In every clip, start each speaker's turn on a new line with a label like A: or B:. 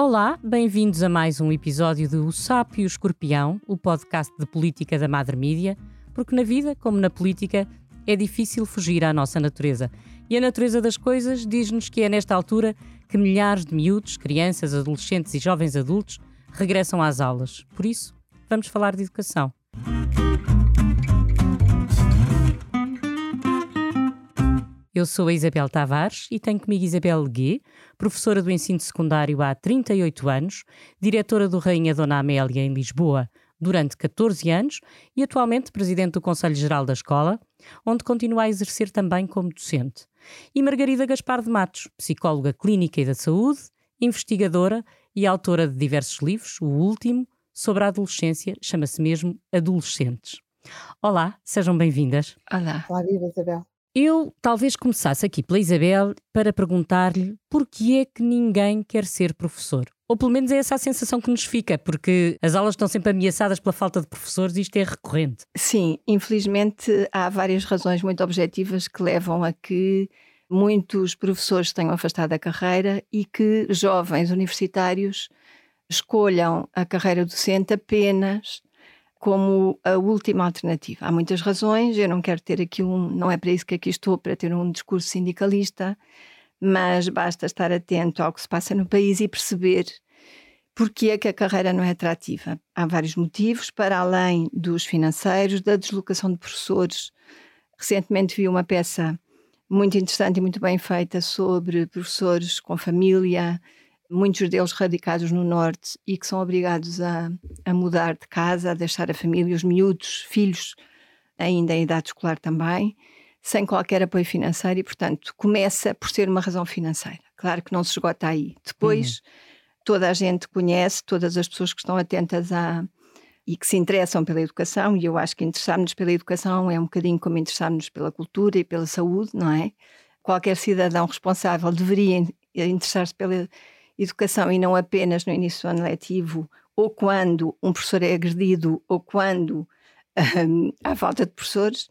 A: Olá, bem-vindos a mais um episódio de O Sapo e o Escorpião, o podcast de política da Madre Mídia, porque na vida, como na política, é difícil fugir à nossa natureza. E a natureza das coisas diz-nos que é nesta altura que milhares de miúdos, crianças, adolescentes e jovens adultos regressam às aulas. Por isso, vamos falar de educação. Eu sou a Isabel Tavares e tenho comigo Isabel Leguê, professora do ensino secundário há 38 anos, diretora do Rainha Dona Amélia em Lisboa durante 14 anos e atualmente presidente do Conselho Geral da Escola, onde continua a exercer também como docente. E Margarida Gaspar de Matos, psicóloga clínica e da saúde, investigadora e autora de diversos livros, o último, sobre a adolescência, chama-se mesmo Adolescentes. Olá, sejam bem-vindas.
B: Olá.
C: Olá, viva Isabel.
A: Eu talvez começasse aqui pela Isabel para perguntar-lhe por que é que ninguém quer ser professor. Ou pelo menos é essa a sensação que nos fica, porque as aulas estão sempre ameaçadas pela falta de professores e isto é recorrente.
B: Sim, infelizmente há várias razões muito objetivas que levam a que muitos professores tenham afastado a carreira e que jovens universitários escolham a carreira docente apenas como a última alternativa. Há muitas razões, eu não quero ter aqui um, não é para isso que aqui estou, para ter um discurso sindicalista, mas basta estar atento ao que se passa no país e perceber porque é que a carreira não é atrativa. Há vários motivos, para além dos financeiros, da deslocação de professores. Recentemente vi uma peça muito interessante e muito bem feita sobre professores com família, muitos deles radicados no Norte e que são obrigados a, a mudar de casa, a deixar a família, os miúdos, filhos, ainda em idade escolar também, sem qualquer apoio financeiro e, portanto, começa por ser uma razão financeira. Claro que não se esgota aí. Depois, uhum. toda a gente conhece, todas as pessoas que estão atentas a e que se interessam pela educação, e eu acho que interessar-nos pela educação é um bocadinho como interessar-nos pela cultura e pela saúde, não é? Qualquer cidadão responsável deveria interessar-se pela educação e não apenas no início do ano letivo, ou quando um professor é agredido, ou quando hum, há falta de professores.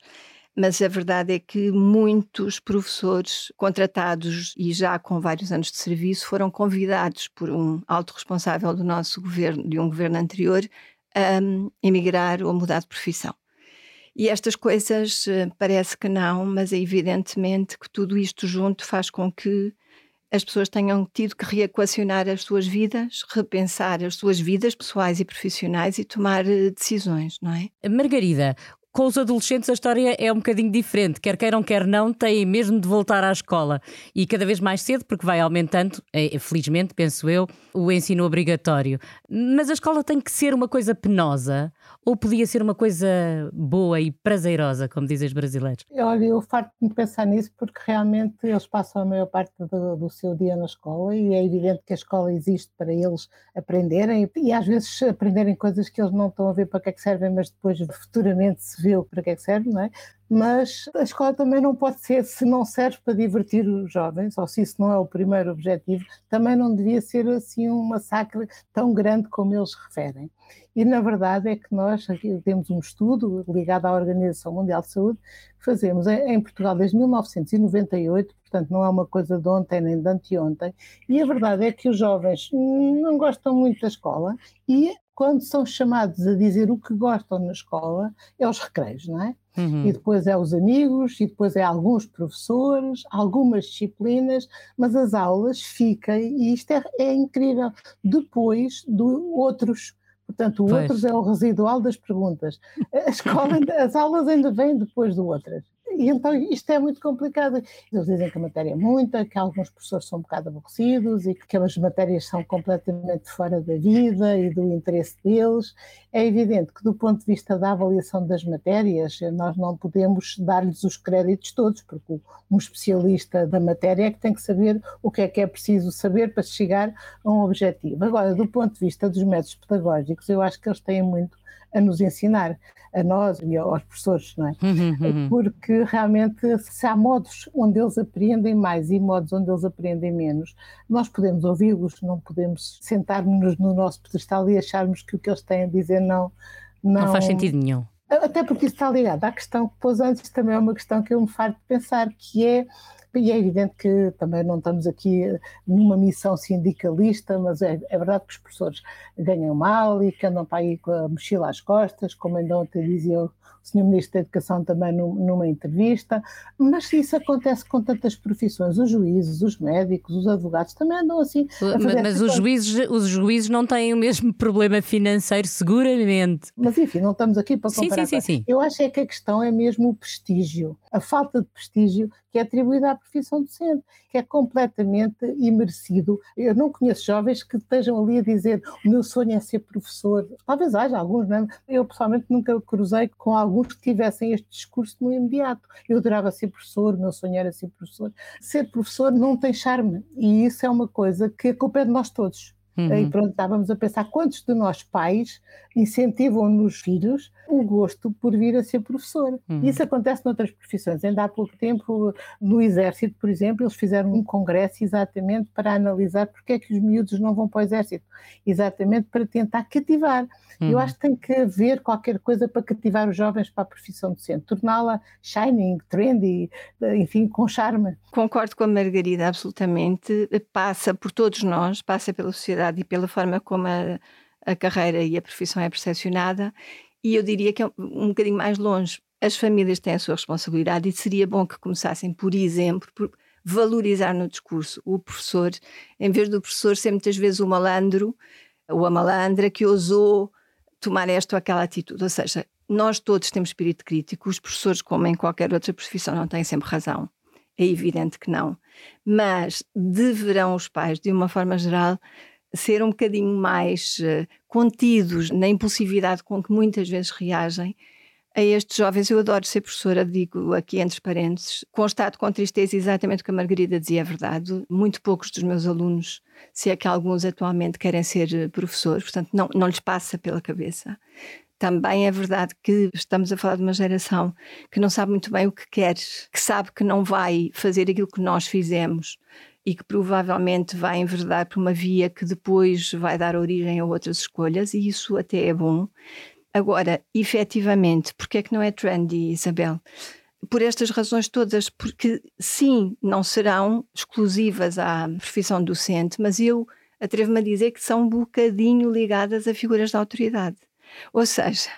B: Mas a verdade é que muitos professores contratados e já com vários anos de serviço foram convidados por um alto responsável do nosso governo, de um governo anterior, a um, emigrar ou mudar de profissão. E estas coisas eh, parece que não, mas é evidentemente que tudo isto junto faz com que as pessoas tenham tido que reequacionar as suas vidas, repensar as suas vidas pessoais e profissionais e tomar eh, decisões, não é?
A: Margarida, com os adolescentes a história é um bocadinho diferente. Quer queiram, quer não, têm mesmo de voltar à escola. E cada vez mais cedo, porque vai aumentando, é, felizmente, penso eu, o ensino obrigatório. Mas a escola tem que ser uma coisa penosa ou podia ser uma coisa boa e prazerosa, como dizem os brasileiros?
C: Olha, eu farto-me pensar nisso porque realmente eles passam a maior parte do, do, seu dia na escola e é evidente que a escola existe para eles aprenderem e às vezes aprenderem coisas que eles não estão a ver para que é que servem, mas depois futuramente se para que é que serve, não é? mas a escola também não pode ser, se não serve para divertir os jovens, ou se isso não é o primeiro objetivo, também não devia ser assim um massacre tão grande como eles referem. E na verdade é que nós temos um estudo ligado à Organização Mundial de Saúde que fazemos em Portugal desde 1998, portanto não é uma coisa de ontem nem de anteontem, e a verdade é que os jovens não gostam muito da escola e quando são chamados a dizer o que gostam na escola, é os recreios, não é? Uhum. E depois é os amigos, e depois é alguns professores, algumas disciplinas, mas as aulas ficam, e isto é, é incrível, depois do outros. Portanto, o pois. outros é o residual das perguntas. A escola, as aulas ainda vêm depois do outras. E então isto é muito complicado. Eles dizem que a matéria é muita, que alguns professores são um bocado aborrecidos e que as matérias são completamente fora da vida e do interesse deles. É evidente que, do ponto de vista da avaliação das matérias, nós não podemos dar-lhes os créditos todos, porque um especialista da matéria é que tem que saber o que é que é preciso saber para chegar a um objetivo. Agora, do ponto de vista dos métodos pedagógicos, eu acho que eles têm muito a nos ensinar, a nós e aos professores, não é? Uhum, uhum. Porque realmente, se há modos onde eles aprendem mais e modos onde eles aprendem menos, nós podemos ouvi-los, não podemos sentar-nos no nosso pedestal e acharmos que o que eles têm a dizer não.
A: Não, não faz sentido nenhum.
C: Até porque isso está ligado à questão que pôs antes, também é uma questão que eu me farto de pensar, que é E é evidente que também não estamos aqui numa missão sindicalista, mas é, é verdade que os professores ganham mal e que andam para aí com a mochila às costas, como ainda ontem dizia o Sr. Ministro da Educação também numa entrevista, mas isso acontece com tantas profissões, os juízes, os médicos, os advogados também andam assim.
A: Mas, mas os, juízes, os juízes não têm o mesmo problema financeiro, seguramente.
C: Mas enfim, não estamos aqui para comparar.
A: Sim, sim, sim, sim.
C: Eu acho é que a questão é mesmo o prestígio, a falta de prestígio que é atribuída à profissão docente, que é completamente imerecido. Eu não conheço jovens que estejam ali a dizer o meu sonho é ser professor. Talvez haja alguns, não é? Eu pessoalmente nunca cruzei com alguns que tivessem este discurso no imediato. Eu adorava ser professor, o meu sonho era ser professor. Ser professor não tem charme e isso é uma coisa que a culpa é de nós todos. Uhum. E pronto, estávamos a pensar quantos de nós pais incentivam nos filhos o gosto por vir a ser professor. Uhum. Isso acontece noutras profissões. Ainda há pouco tempo, no Exército, por exemplo, eles fizeram um congresso exatamente para analisar porque é que os miúdos não vão para o Exército. Exatamente para tentar cativar. Uhum. Eu acho que tem que haver qualquer coisa para cativar os jovens para a profissão docente, torná-la shining, trendy, enfim, com charme.
B: Concordo com a Margarida, absolutamente. Passa por todos nós, passa pela sociedade e pela forma como a, a carreira e a profissão é percepcionada. E eu diria que é um bocadinho mais longe. As famílias têm a sua responsabilidade e seria bom que começassem, por exemplo, por valorizar no discurso o professor, em vez do professor ser muitas vezes o malandro ou a malandra que ousou tomar esta ou aquela atitude. Ou seja, nós todos temos espírito crítico, os professores, como em qualquer outra profissão, não têm sempre razão. É evidente que não. Mas deverão os pais, de uma forma geral, ser um bocadinho mais uh, contidos na impulsividade com que muitas vezes reagem a estes jovens. Eu adoro ser professora, digo aqui entre parênteses. Constato com tristeza exatamente o que a Margarida dizia, é verdade. Muito poucos dos meus alunos, se é que alguns atualmente querem ser eh, professores, portanto, não, não lhes passa pela cabeça. Também é verdade que estamos a falar de uma geração que não sabe muito bem o que quer, que sabe que não vai fazer aquilo que nós fizemos e que provavelmente vai enverdar por uma via que depois vai dar origem a outras escolhas, e isso até é bom. Agora, efetivamente, porque é que não é trendy, Isabel? Por estas razões todas, porque sim, não serão exclusivas à profissão docente, mas eu atrevo-me a dizer que são um bocadinho ligadas a figuras de autoridade. Ou seja,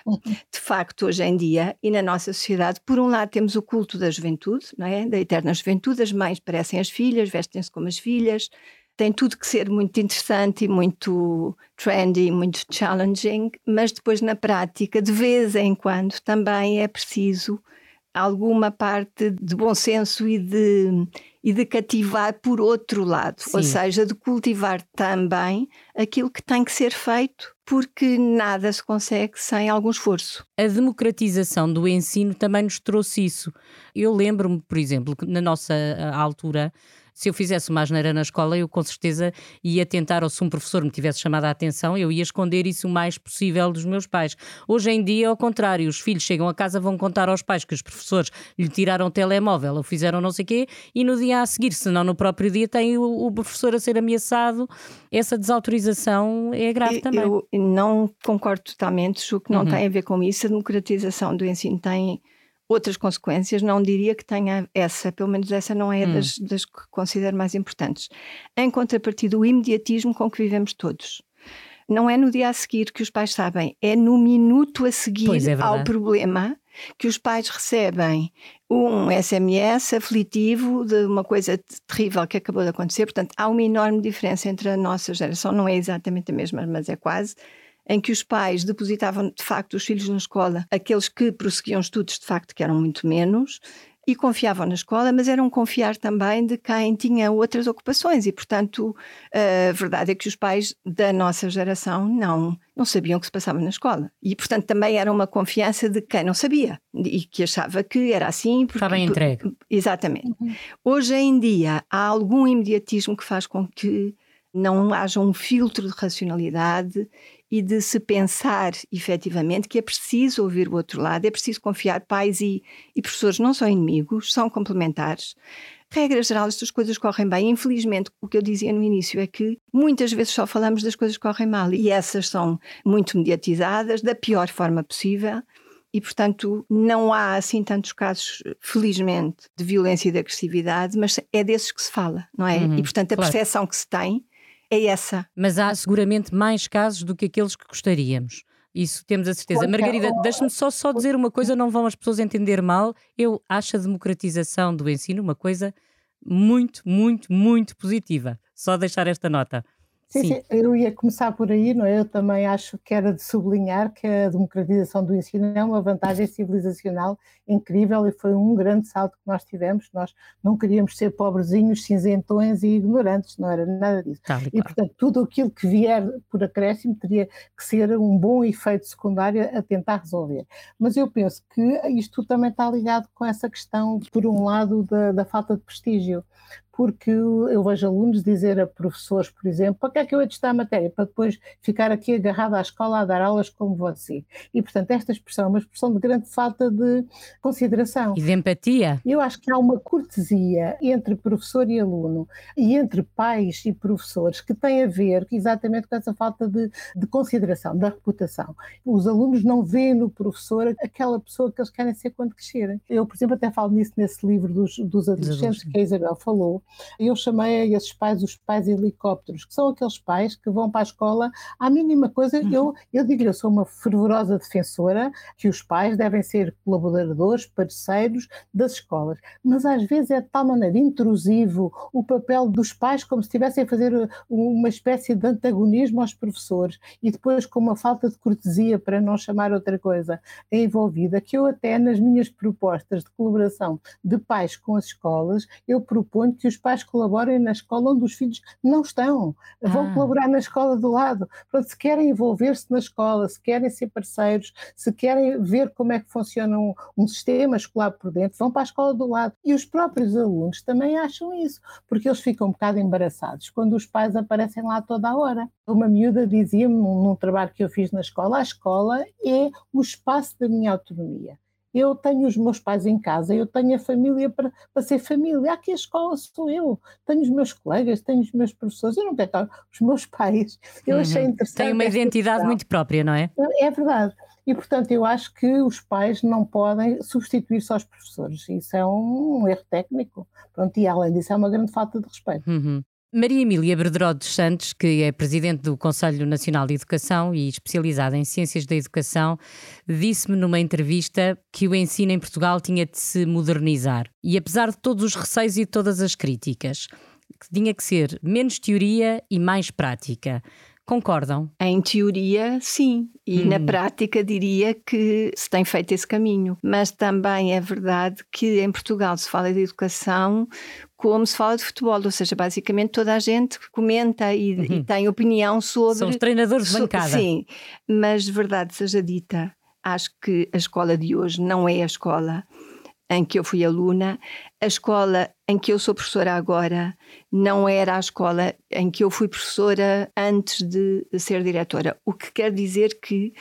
B: de facto, hoje em dia e na nossa sociedade, por um lado temos o culto da juventude, não é? Da eterna juventude, as mães parecem as filhas, vestem-se como as filhas, tem tudo que ser muito interessante e muito trendy, muito challenging, mas depois na prática, de vez em quando, também é preciso alguma parte de bom senso e de, e de cativar por outro lado, Sim. ou seja, de cultivar também aquilo que tem que ser feito, porque nada se consegue sem algum esforço.
A: A democratização do ensino também nos trouxe isso. Eu lembro-me, por exemplo, que na nossa altura se eu fizesse uma asneira na escola, eu com certeza ia tentar, ou se um professor me tivesse chamado a atenção, eu ia esconder isso o mais possível dos meus pais. Hoje em dia, ao contrário, os filhos chegam a casa, vão contar aos pais que os professores lhe tiraram o telemóvel ou fizeram não sei o quê, e no dia a seguir, se não no próprio dia, tem o, o professor a ser ameaçado. Essa desautorização é grave
B: eu,
A: também.
B: Eu não concordo totalmente, o que não uhum. tem a ver com isso. A democratização do ensino tem outras consequências, não diria que tenha essa, pelo menos essa não é hum. das, das que considero mais importantes. Em contrapartida, o imediatismo com que vivemos todos. Não é no dia a seguir que os pais sabem, é no minuto a seguir é ao problema que os pais recebem um SMS aflitivo de uma coisa terrível que acabou de acontecer. Portanto, há uma enorme diferença entre a nossa geração, não é exatamente a mesma, mas é quase, em que os pais depositavam de facto os filhos na escola, aqueles que prosseguiam estudos de facto que eram muito menos, e confiavam na escola, mas eram confiar também de quem tinha outras ocupações e, portanto, a verdade é que os pais da nossa geração não não sabiam o que se passava na escola. E, portanto, também era uma confiança de quem não sabia e que achava que era assim.
A: Porque, Estava entregue.
B: Exatamente. Uhum. Hoje em dia há algum imediatismo que faz com que não haja um filtro de racionalidade e de se pensar efetivamente que é preciso ouvir o outro lado, é preciso confiar. Pais e, e professores não são inimigos, são complementares. Regra geral, estas coisas correm bem. Infelizmente, o que eu dizia no início é que muitas vezes só falamos das coisas que correm mal e essas são muito mediatizadas, da pior forma possível. e, portanto, não há assim tantos casos, felizmente, de violência e de agressividade, mas é desses que se fala, não é? Uhum, e, portanto, a claro. percepção que se tem é essa.
A: Mas há seguramente mais casos do que aqueles que gostaríamos. Isso temos a certeza. Margarida, deixe-me só, só dizer uma coisa, não vão as pessoas entender mal. Eu acho a democratização do ensino uma coisa muito, muito, muito positiva. Só deixar esta nota.
C: Sim, sim, eu ia começar por aí, não é? Eu também acho que era de sublinhar que a democratização do ensino é uma vantagem civilizacional incrível e foi um grande salto que nós tivemos. Nós não queríamos ser pobrezinhos, cinzentões e ignorantes, não era nada disso. Tá, e, portanto, tudo aquilo que vier por acréscimo teria que ser um bom efeito secundário a tentar resolver. Mas eu penso que isto também está ligado com essa questão, por um lado, da, da falta de prestígio porque eu vejo alunos dizer a professores, por exemplo, para que é que eu hei de estudar a matéria? Para depois ficar aqui agarrado à escola a dar aulas como você. E, portanto, esta expressão é uma expressão de grande falta de consideração.
A: E de empatia.
C: Eu acho que há uma cortesia entre professor e aluno e entre pais e professores que tem a ver exatamente com essa falta de, de consideração, da reputação. Os alunos não veem no professor aquela pessoa que eles querem ser quando crescerem. Eu, por exemplo, até falo nisso nesse livro dos, dos adolescentes que a Isabel falou, eu chamei a esses pais os pais helicópteros, que são aqueles pais que vão para a escola à mínima coisa. Uhum. Eu, eu digo, eu sou uma fervorosa defensora que os pais devem ser colaboradores, parceiros das escolas, mas às vezes é de tal maneira intrusivo o papel dos pais como se estivessem a fazer uma espécie de antagonismo aos professores e depois com uma falta de cortesia para não chamar outra coisa envolvida, que eu até nas minhas propostas de colaboração de pais com as escolas, eu proponho que os pais colaborem na escola onde os filhos não estão, vão ah. colaborar na escola do lado. Portanto, se querem envolver-se na escola, se querem ser parceiros, se querem ver como é que funciona um, um sistema escolar por dentro, vão para a escola do lado. E os próprios alunos também acham isso, porque eles ficam um bocado embaraçados quando os pais aparecem lá toda a hora. Uma miúda dizia-me num, num trabalho que eu fiz na escola: a escola é o espaço da minha autonomia eu tenho os meus pais em casa, eu tenho a família para, para ser família. Aqui a escola sou eu, tenho os meus colegas, tenho os meus professores, eu não quero estar os meus pais. Eu uhum. achei interessante.
A: Tem uma identidade questão. muito própria, não é?
C: É verdade. E, portanto, eu acho que os pais não podem substituir-se aos professores. Isso é um erro técnico. Pronto, e além disso, é uma grande falta de respeito.
A: Uhum. Maria Emília Berderó dos Santos, que é presidente do Conselho Nacional de Educação e especializada em Ciências da Educação, disse-me numa entrevista que o ensino em Portugal tinha de se modernizar. E apesar de todos os receios e todas as críticas, tinha que ser menos teoria e mais prática. Concordam?
B: Em teoria, sim. E hum. na prática diria que se tem feito esse caminho. Mas também é verdade que em Portugal se fala de educação como se fala de futebol, ou seja, basicamente toda a gente comenta e, uhum. e tem opinião sobre.
A: São os treinadores de bancada.
B: Sim, mas verdade seja dita, acho que a escola de hoje não é a escola em que eu fui aluna, a escola em que eu sou professora agora não era a escola em que eu fui professora antes de, ser diretora. O que quer dizer que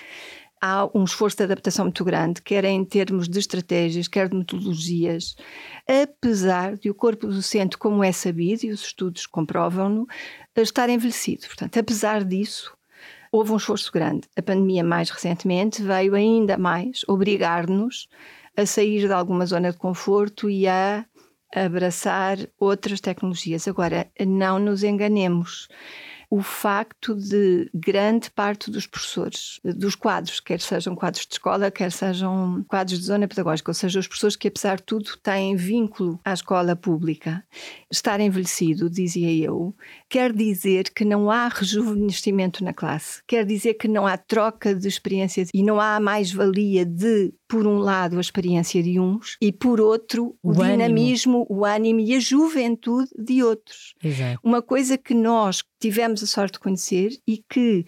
B: há um esforço de adaptação muito grande, quer em termos de estratégias, quer de metodologias, apesar de o corpo docente, como é sabido, e os estudos comprovam-no, estar envelhecido. Portanto, apesar disso, houve um esforço grande. A pandemia, mais recentemente, veio ainda mais obrigar-nos a sair de alguma zona de conforto e a abraçar outras tecnologias. Agora, não nos enganemos o facto de grande parte dos professores, dos quadros, quer sejam quadros de escola, quer sejam quadros de zona pedagógica, ou seja, os professores que, apesar de tudo, têm vínculo à escola pública, estar envelhecido, dizia eu, quer dizer que não há rejuvenescimento na classe, quer dizer que não há troca de experiências e não há mais-valia de, por um lado, a experiência de uns e, por outro, o, o dinamismo, ânimo. o ânimo e a juventude de outros.
A: Exato.
B: Uma coisa que nós tivemos a sorte de conhecer e que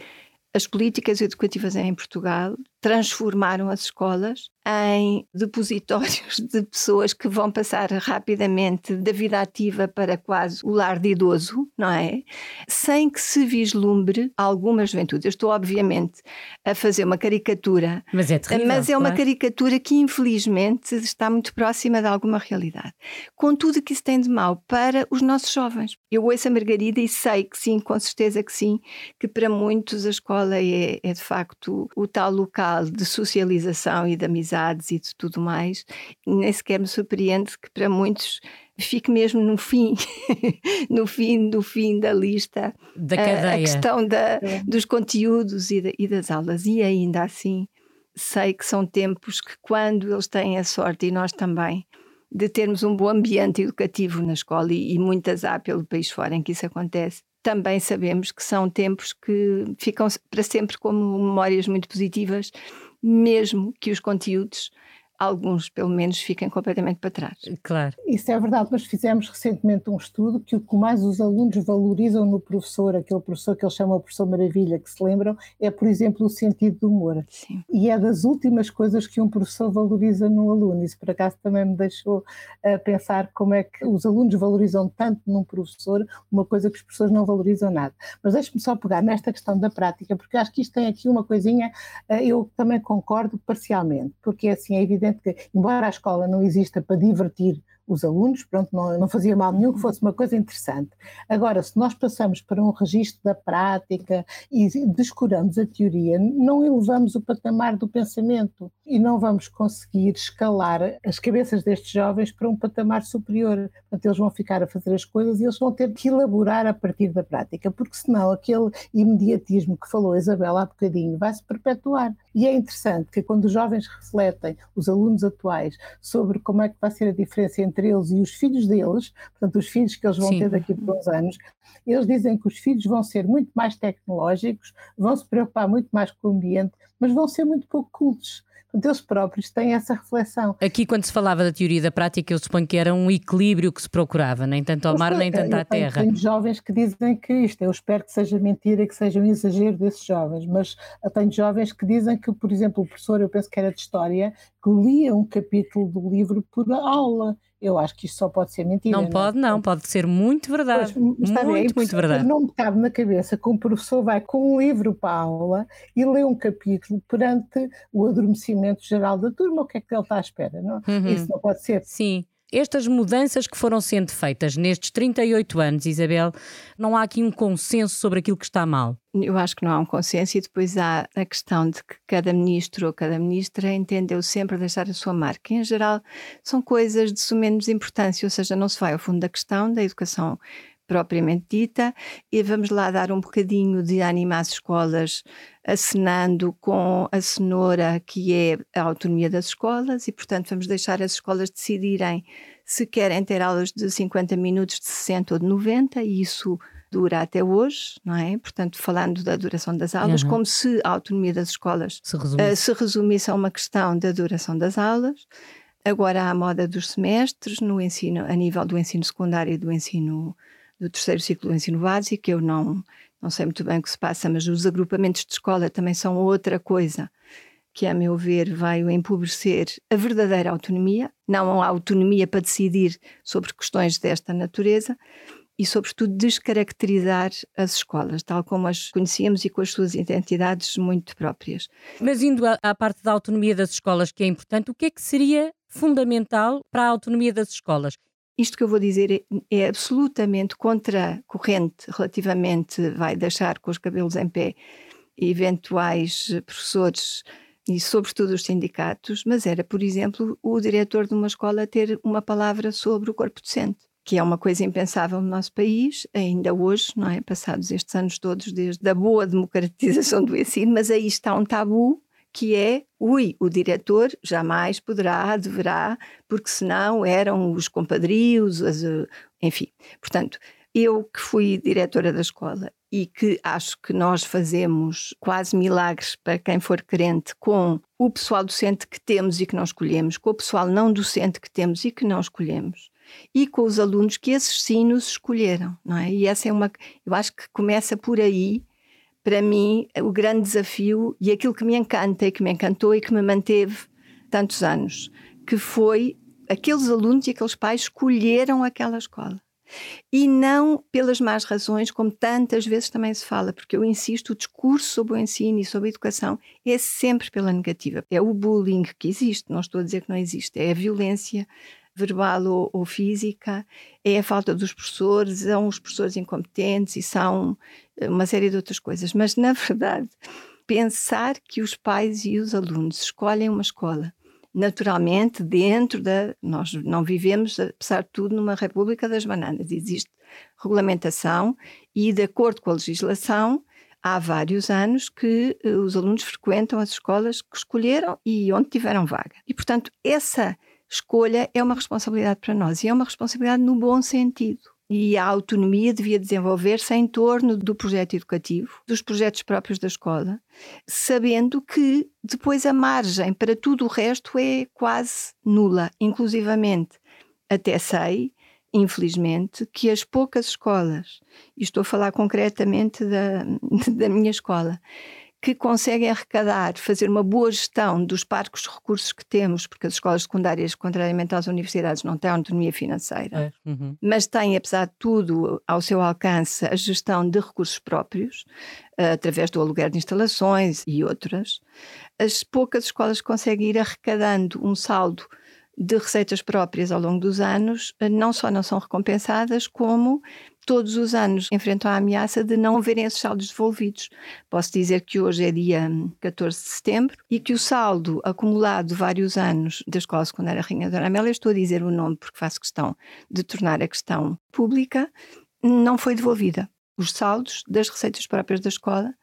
B: as políticas educativas em Portugal transformaram as escolas em depositórios de pessoas que vão passar rapidamente da vida ativa para quase o lar de idoso, não é? Sem que se vislumbre alguma juventude. Eu estou, obviamente, a fazer uma caricatura,
A: mas é, terrível,
B: mas é
A: uma
B: claro. caricatura que, infelizmente, está muito próxima de alguma realidade. Com tudo que isso tem de mal para os nossos jovens. Eu ouço a Margarida e sei que sim, com certeza que sim, que para muitos a escola é, é de facto o tal local natural de socialização e de amizades e de tudo mais, nem sequer me surpreende que para muitos fique mesmo no fim, no fim do fim da lista,
A: da cadeia.
B: a, a questão da, dos conteúdos e, de, e das aulas. E ainda assim, sei que são tempos que, quando eles têm a sorte, e nós também, de termos um bom ambiente educativo na escola, e, e muitas há pelo país fora em que isso acontece, também sabemos que são tempos que ficam para sempre como memórias muito positivas, mesmo que os conteúdos alguns, pelo menos, fiquem completamente para trás.
A: Claro.
C: Isso é verdade, mas fizemos recentemente um estudo que o que mais os alunos valorizam no professor, aquele professor que eles chamam de professor maravilha, que se lembram, é, por exemplo, o sentido do humor.
B: Sim.
C: E é das últimas coisas que um professor valoriza no aluno. Isso, por acaso, também me deixou uh, pensar como é que os alunos valorizam tanto num professor uma coisa que os professores não valorizam nada. Mas deixe-me só pegar nesta questão da prática, porque acho que isto tem aqui uma coisinha, uh, eu também concordo parcialmente, porque é assim, é evidente embora a escola não exista para divertir os alunos, pronto, não, não fazia mal nenhum que fosse uma coisa interessante. Agora, se nós passamos para um registro da prática e descuramos a teoria, não elevamos o patamar do pensamento e não vamos conseguir escalar as cabeças destes jovens para um patamar superior. Portanto, eles vão ficar a fazer as coisas e eles vão ter que elaborar a partir da prática, porque senão aquele imediatismo que falou a Isabela há bocadinho vai se perpetuar. E é interessante que quando os jovens refletem, os alunos atuais, sobre como é que vai ser a diferença entre entre eles e os filhos deles, portanto, os filhos que eles vão Sim. ter daqui por uns anos, eles dizem que os filhos vão ser muito mais tecnológicos, vão se preocupar muito mais com o ambiente, mas vão ser muito pouco cultos. Portanto, eles próprios têm essa reflexão.
A: Aqui, quando se falava da teoria da prática, eu suponho que era um equilíbrio que se procurava, nem tanto ao mar, nem tanto à terra.
C: Tenho jovens que dizem que isto, eu espero que seja mentira que seja um exagero desses jovens, mas tenho jovens que dizem que, por exemplo, o professor, eu penso que era de História, que lia um capítulo do livro por aula eu acho que isto só pode ser mentira.
A: Não, não é? pode, é? não, pode ser muito verdade. Pois, muito, bem, muito verdade.
C: Não me cabe na cabeça que um professor vai com um livro para a aula e lê um capítulo perante o adormecimento geral da turma. O que é que ele está à espera? Não? Uhum. Isso não pode ser.
A: Sim estas mudanças que foram sendo feitas nestes 38 anos, Isabel, não há aqui um consenso sobre aquilo que está mal?
B: Eu acho que não há um consenso e depois há a questão de que cada ministro ou cada ministra entendeu sempre deixar a sua marca. Em geral, são coisas de sumenos importância, ou seja, não se vai ao fundo da questão da educação propriamente dita, e vamos lá dar um bocadinho de ânimo às escolas, acenando com a cenoura que é a autonomia das escolas, e portanto vamos deixar as escolas decidirem se querem ter aulas de 50 minutos, de 60 ou de 90, e isso dura até hoje, não é? Portanto, falando da duração das aulas, uhum. como se a autonomia das escolas
A: se resumisse. Uh,
B: se resumisse a uma questão da duração das aulas. Agora há a moda dos semestres no ensino, a nível do ensino secundário e do ensino do terceiro ciclo do ensino básico, eu não, não sei muito bem o que se passa, mas os agrupamentos de escola também são outra coisa que, a meu ver, vai empobrecer a verdadeira autonomia, não a autonomia para decidir sobre questões desta natureza e, sobretudo, descaracterizar as escolas, tal como as conhecíamos e com as suas identidades muito próprias.
A: Mas indo à parte da autonomia das escolas, que é importante, o que é que seria fundamental para a autonomia das escolas?
B: Isto que eu vou dizer é, é absolutamente contracorrente relativamente, vai deixar com os cabelos em pé, eventuais professores e sobretudo os sindicatos, mas era, por exemplo, o diretor de uma escola ter uma palavra sobre o corpo docente, que é uma coisa impensável no nosso país, ainda hoje, não é? Passados estes anos todos, desde a boa democratização do ensino, mas aí está um tabu que é, ui, o diretor jamais poderá, deverá, porque senão eram os compadrios, as, eh, enfim. Portanto, eu que fui diretora da escola e que acho que nós fazemos quase milagres para quem for crente com o pessoal docente que temos e que não escolhemos, com o pessoal não docente que temos e que não escolhemos, e com os alunos que esses sim nos escolheram, não é? E essa é uma, eu acho que começa por aí para mim, o grande desafio e aquilo que me encanta e que me encantou e que me manteve tantos anos, que foi aqueles alunos e aqueles pais escolheram aquela escola. E não pelas más razões, como tantas vezes também se fala, porque eu insisto, o discurso sobre o ensino e sobre a educação é sempre pela negativa. É o bullying que existe, não estou a dizer que não existe, é a violência verbal ou, ou, física, é a falta dos professores, são os professores incompetentes e são eh, uma série de outras coisas. Mas, na verdade, pensar que os pais e os alunos escolhem uma escola naturalmente dentro da. Nós não vivemos, apesar de tudo, numa República das Bananas. Existe regulamentação e, de acordo com a legislação, há vários anos que uh, os alunos frequentam as escolas que escolheram e onde tiveram vaga. E, portanto, essa escolha é uma responsabilidade para nós e é uma responsabilidade no bom sentido e a autonomia devia desenvolver-se em torno do projeto educativo, dos projetos próprios da escola, sabendo que depois a margem para tudo o resto é quase nula, inclusivamente. Até sei, infelizmente, que as poucas escolas, e estou a falar concretamente da, da minha escola, que conseguem arrecadar, fazer uma boa gestão dos parcos de recursos que temos, porque as escolas secundárias, contrariamente às universidades, não têm autonomia financeira, é. uhum. mas têm, apesar de tudo, ao seu alcance a gestão de recursos próprios, uh, através do aluguer de instalações e outras. As poucas escolas conseguem ir arrecadando um saldo de receitas próprias ao longo dos anos, eh, não só não são recompensadas, como todos os anos enfrentam a ameaça de não verem esses saldos devolvidos. Posso dizer que hoje é dia 14 de setembro e que o saldo acumulado de vários anos da Escola Secundária Rainha Dona Amélia, estou a dizer o nome porque faço questão de tornar a questão pública, não foi devolvida. Os saldos das receitas próprias da escola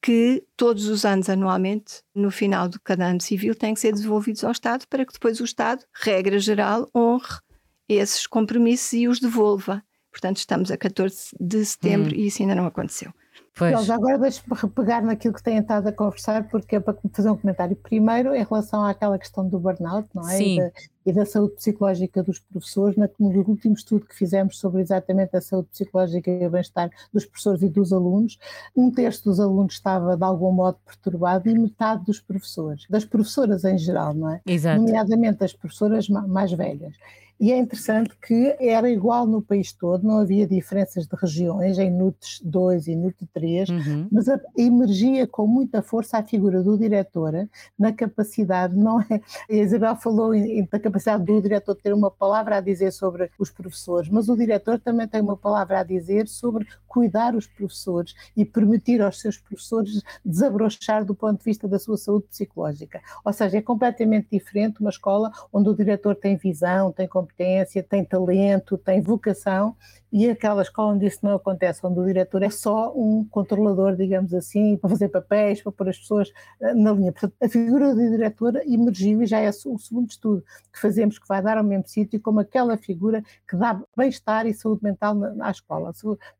B: que todos os anos, anualmente, no final de cada ano civil, têm que ser devolvidos ao Estado para que depois o Estado, regra geral, honre esses compromissos e os devolva. Portanto, estamos a 14 de setembro hum. e isso ainda não aconteceu.
C: Pois. agora deixe-me repegar naquilo que têm estado a conversar, porque é para fazer um comentário. Primeiro, em relação àquela questão do burnout, não é?
A: Sim.
C: E da, e da saúde psicológica dos professores, no último estudo que fizemos sobre exatamente a saúde psicológica e o bem-estar dos professores e dos alunos, um terço dos alunos estava de algum modo perturbado e metade dos professores, das professoras em geral, não é?
A: Exato.
C: Nomeadamente as professoras mais velhas. E é interessante que era igual no país todo, não havia diferenças de regiões, em NUTES 2 e NUTE 3, uhum. mas a, emergia com muita força a figura do diretor na capacidade, não é? A Isabel falou em, da capacidade do diretor ter uma palavra a dizer sobre os professores, mas o diretor também tem uma palavra a dizer sobre cuidar os professores e permitir aos seus professores desabrochar do ponto de vista da sua saúde psicológica. Ou seja, é completamente diferente uma escola onde o diretor tem visão, tem competência, tem talento, tem vocação, e aquela escola onde isso não acontece, onde o diretor é só um controlador, digamos assim, para fazer papéis, para pôr as pessoas eh, na linha. Portanto, a figura do diretor emergiu e já é o segundo estudo que fazemos, que vai dar ao mesmo sítio, como aquela figura que dá bem-estar e saúde mental à escola,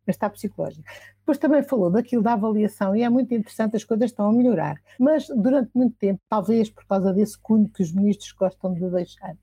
C: bem-estar psicológico. Depois também falou daquilo da avaliação e é muito interessante, as coisas estão a melhorar. Mas durante muito tempo, talvez por causa desse cunho que os ministros gostam de deixar,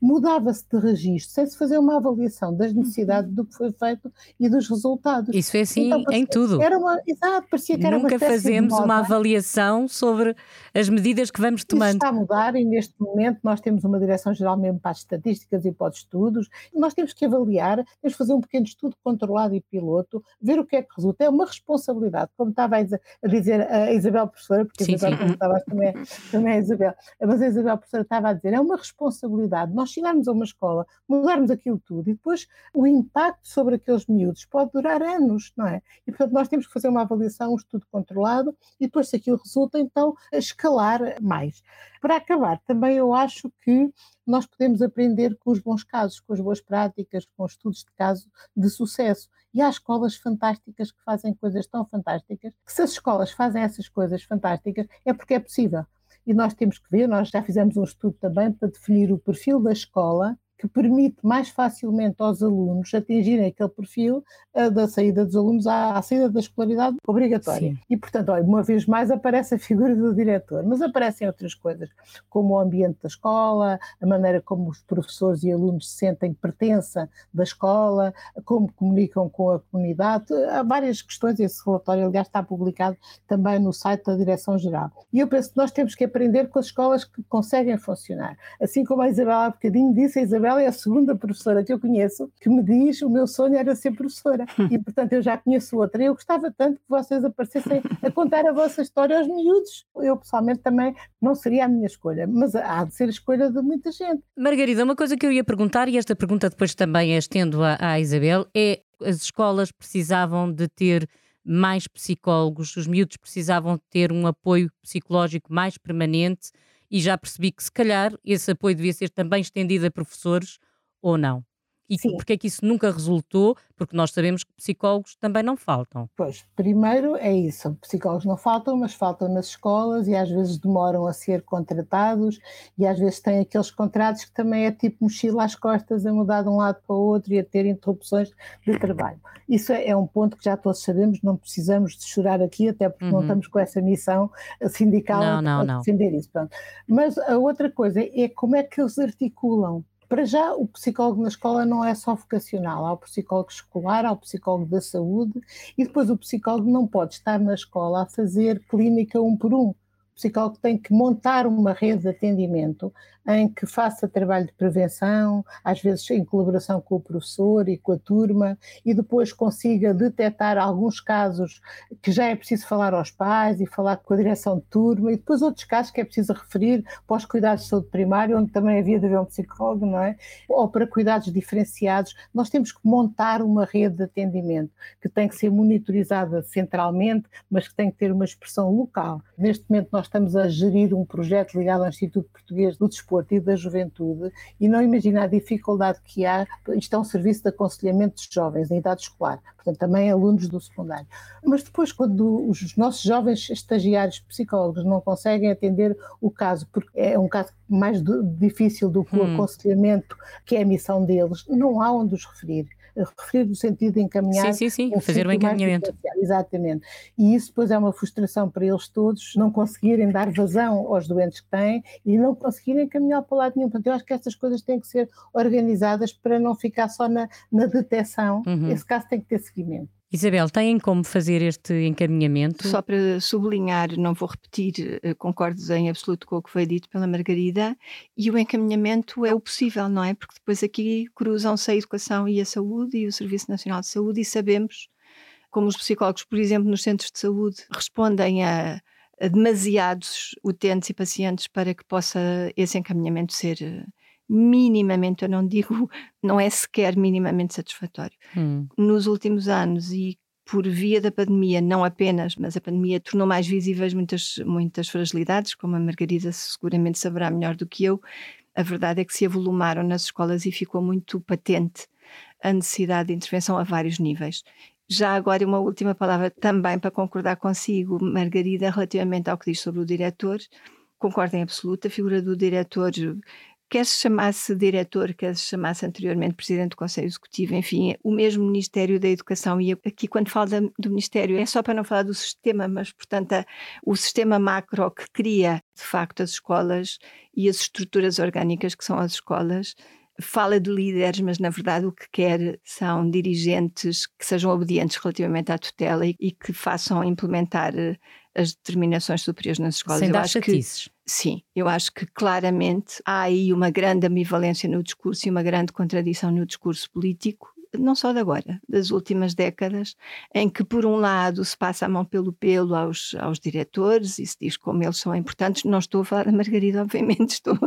C: mudava-se de registro sem se fazer uma avaliação das necessidades uhum. do que foi feito e dos resultados.
A: Isso é assim então, em tudo.
C: Era uma, exato, parecia que era
A: Nunca
C: uma
A: fazemos uma avaliação sobre as medidas que vamos tomando. Isso
C: está a mudar e neste momento nós temos uma direção-geral mesmo para as estatísticas e para os estudos. Nós temos que avaliar, temos que fazer um pequeno estudo controlado e piloto, ver o que é que resulta. É uma responsabilidade, como estava a dizer a Isabel Professora, porque sim, Isabel sim. Estava, também, também a Isabel, mas a Isabel Professora estava a dizer, é uma responsabilidade nós chegarmos a uma escola, mudarmos aquilo tudo e depois o impacto sobre aqueles miúdos pode durar anos, não é? E portanto nós temos que fazer uma avaliação, um estudo controlado e depois se aquilo resulta então escalar mais. Para acabar, também eu acho que nós podemos aprender com os bons casos, com as boas práticas, com estudos de caso de sucesso. E há escolas fantásticas que fazem coisas tão fantásticas que se as escolas fazem essas coisas fantásticas é porque é possível. E nós temos que ver, nós já fizemos um estudo também para definir o perfil da escola que permite mais facilmente aos alunos atingirem aquele perfil uh, da saída dos alunos à, à saída da escolaridade obrigatória. Sim. E, portanto, olha, uma vez mais aparece a figura do diretor, mas aparecem outras coisas, como o ambiente da escola, a maneira como os professores e alunos se sentem pertença da escola, como comunicam com a comunidade, há várias questões, esse relatório, aliás, está publicado também no site da Direção-Geral. E eu penso que nós temos que aprender com as escolas que conseguem funcionar. Assim como a Isabel há bocadinho disse, a Isabel ela é a segunda professora que eu conheço que me diz o meu sonho era ser professora. E, portanto, eu já conheço outra. Eu gostava tanto que vocês aparecessem a contar a vossa história aos miúdos. Eu, pessoalmente, também não seria a minha escolha, mas há de ser a escolha de muita gente.
A: Margarida, uma coisa que eu ia perguntar, e esta pergunta depois também estendo à, à Isabel, é as escolas precisavam de ter mais psicólogos, os miúdos precisavam ter um apoio psicológico mais permanente e já percebi que se calhar esse apoio devia ser também estendido a professores ou não. E Sim. porque é que isso nunca resultou? Porque nós sabemos que psicólogos também não faltam.
C: Pois, primeiro é isso, psicólogos não faltam, mas faltam nas escolas e às vezes demoram a ser contratados e às vezes têm aqueles contratos que também é tipo mochila às costas a mudar de um lado para o outro e a ter interrupções de trabalho. Isso é, é um ponto que já todos sabemos, não precisamos de chorar aqui, até porque uhum. não estamos com essa missão sindical
A: não, não,
C: a defender isso. Pronto. Mas a outra coisa é como é que eles articulam para já, o psicólogo na escola não é só vocacional, há o psicólogo escolar, há o psicólogo da saúde e depois o psicólogo não pode estar na escola a fazer clínica um por um. O psicólogo tem que montar uma rede de atendimento em que faça trabalho de prevenção, às vezes em colaboração com o professor e com a turma, e depois consiga detectar alguns casos que já é preciso falar aos pais e falar com a direção de turma, e depois outros casos que é preciso referir para os cuidados de saúde primária, onde também havia de haver um psicólogo, não é? Ou para cuidados diferenciados. Nós temos que montar uma rede de atendimento que tem que ser monitorizada centralmente, mas que tem que ter uma expressão local. Neste momento nós estamos a gerir um projeto ligado ao Instituto Português do Desporto desporto e da juventude e não imagina a dificuldade que há. Isto é um serviço de aconselhamento de jovens em idade escolar, portanto, também alunos do secundário. Mas depois, quando os nossos jovens estagiários psicólogos não conseguem atender o caso, porque é um caso mais difícil do que o hum. aconselhamento, que é a missão deles, não há onde os referir referir no sentido de encaminhar.
A: Sim, sim, sim, fazer o encaminhamento.
C: Exatamente. E isso depois é uma frustração para eles todos, não conseguirem dar vazão aos doentes que têm e não conseguirem encaminhar para o lado nenhum. Portanto, eu acho que essas coisas têm que ser organizadas para não ficar só na, na detecção. Uhum. Esse caso tem que ter seguimento.
A: Isabel, têm como fazer este encaminhamento?
B: Só para sublinhar, não vou repetir, eh, concordo em absoluto com o que foi dito pela Margarida, e o encaminhamento é o possível, não é? Porque depois aqui cruzam-se a educação e a saúde e o Serviço Nacional de Saúde, e sabemos como os psicólogos, por exemplo, nos centros de saúde, respondem a, a demasiados utentes e pacientes para que possa esse encaminhamento ser eh, minimamente, eu não digo, não é sequer minimamente satisfatório. Hum. Nos últimos anos e por via da pandemia, não apenas, mas a pandemia tornou mais visíveis muitas, muitas fragilidades, como a Margarida seguramente saberá melhor do que eu. A verdade é que se avolumaram nas escolas e ficou muito patente a necessidade de intervenção a vários níveis. Já agora, uma última palavra também para concordar consigo, Margarida, relativamente ao que diz sobre o diretor. Concordo em absoluto, a figura do diretor quer se chamasse diretor, quer se chamasse anteriormente presidente do Conselho Executivo, enfim, o mesmo Ministério da Educação. E aqui, quando falo do Ministério, é só para não falar do sistema, mas, portanto, a, o sistema macro que cria, de facto, as escolas e as estruturas orgânicas que são as escolas. Fala de líderes, mas na verdade o que quer são dirigentes que sejam obedientes relativamente à tutela e, e que façam implementar eh, as determinações superiores nas escolas.
A: Sem eu dar chatices. Que,
B: sim, eu acho que claramente há aí uma grande ambivalência no discurso e uma grande contradição no discurso político não só de agora, das últimas décadas, em que, por um lado, se passa a mão pelo pelo aos, aos diretores e se diz como eles são importantes. Não estou a falar da Margarida, obviamente, estou.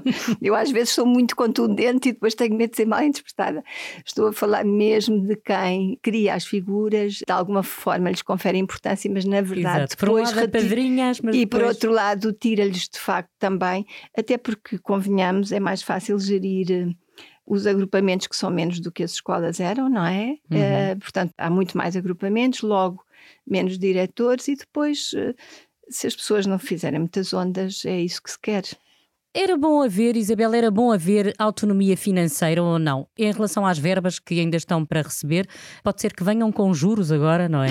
B: eu, às vezes, sou muito contundente e depois tenho medo de ser mal interpretada. Estou a falar mesmo de quem cria as figuras, de alguma forma lhes confere importância, mas na verdade.
A: Exato. Por um lado, padrinhas, mas.
B: E
A: depois...
B: por outro lado, tira-lhes de facto também, até porque, convenhamos, é mais fácil gerir os agrupamentos que são menos do que as escolas eram, não é? Uhum. Uh, portanto, há muito mais agrupamentos, logo menos diretores e depois, uh, se as pessoas não fizerem muitas ondas, é isso que se quer.
A: Era bom haver, Isabel, era bom haver autonomia financeira ou não? Em relação às verbas que ainda estão para receber, pode ser que venham com juros agora, não é?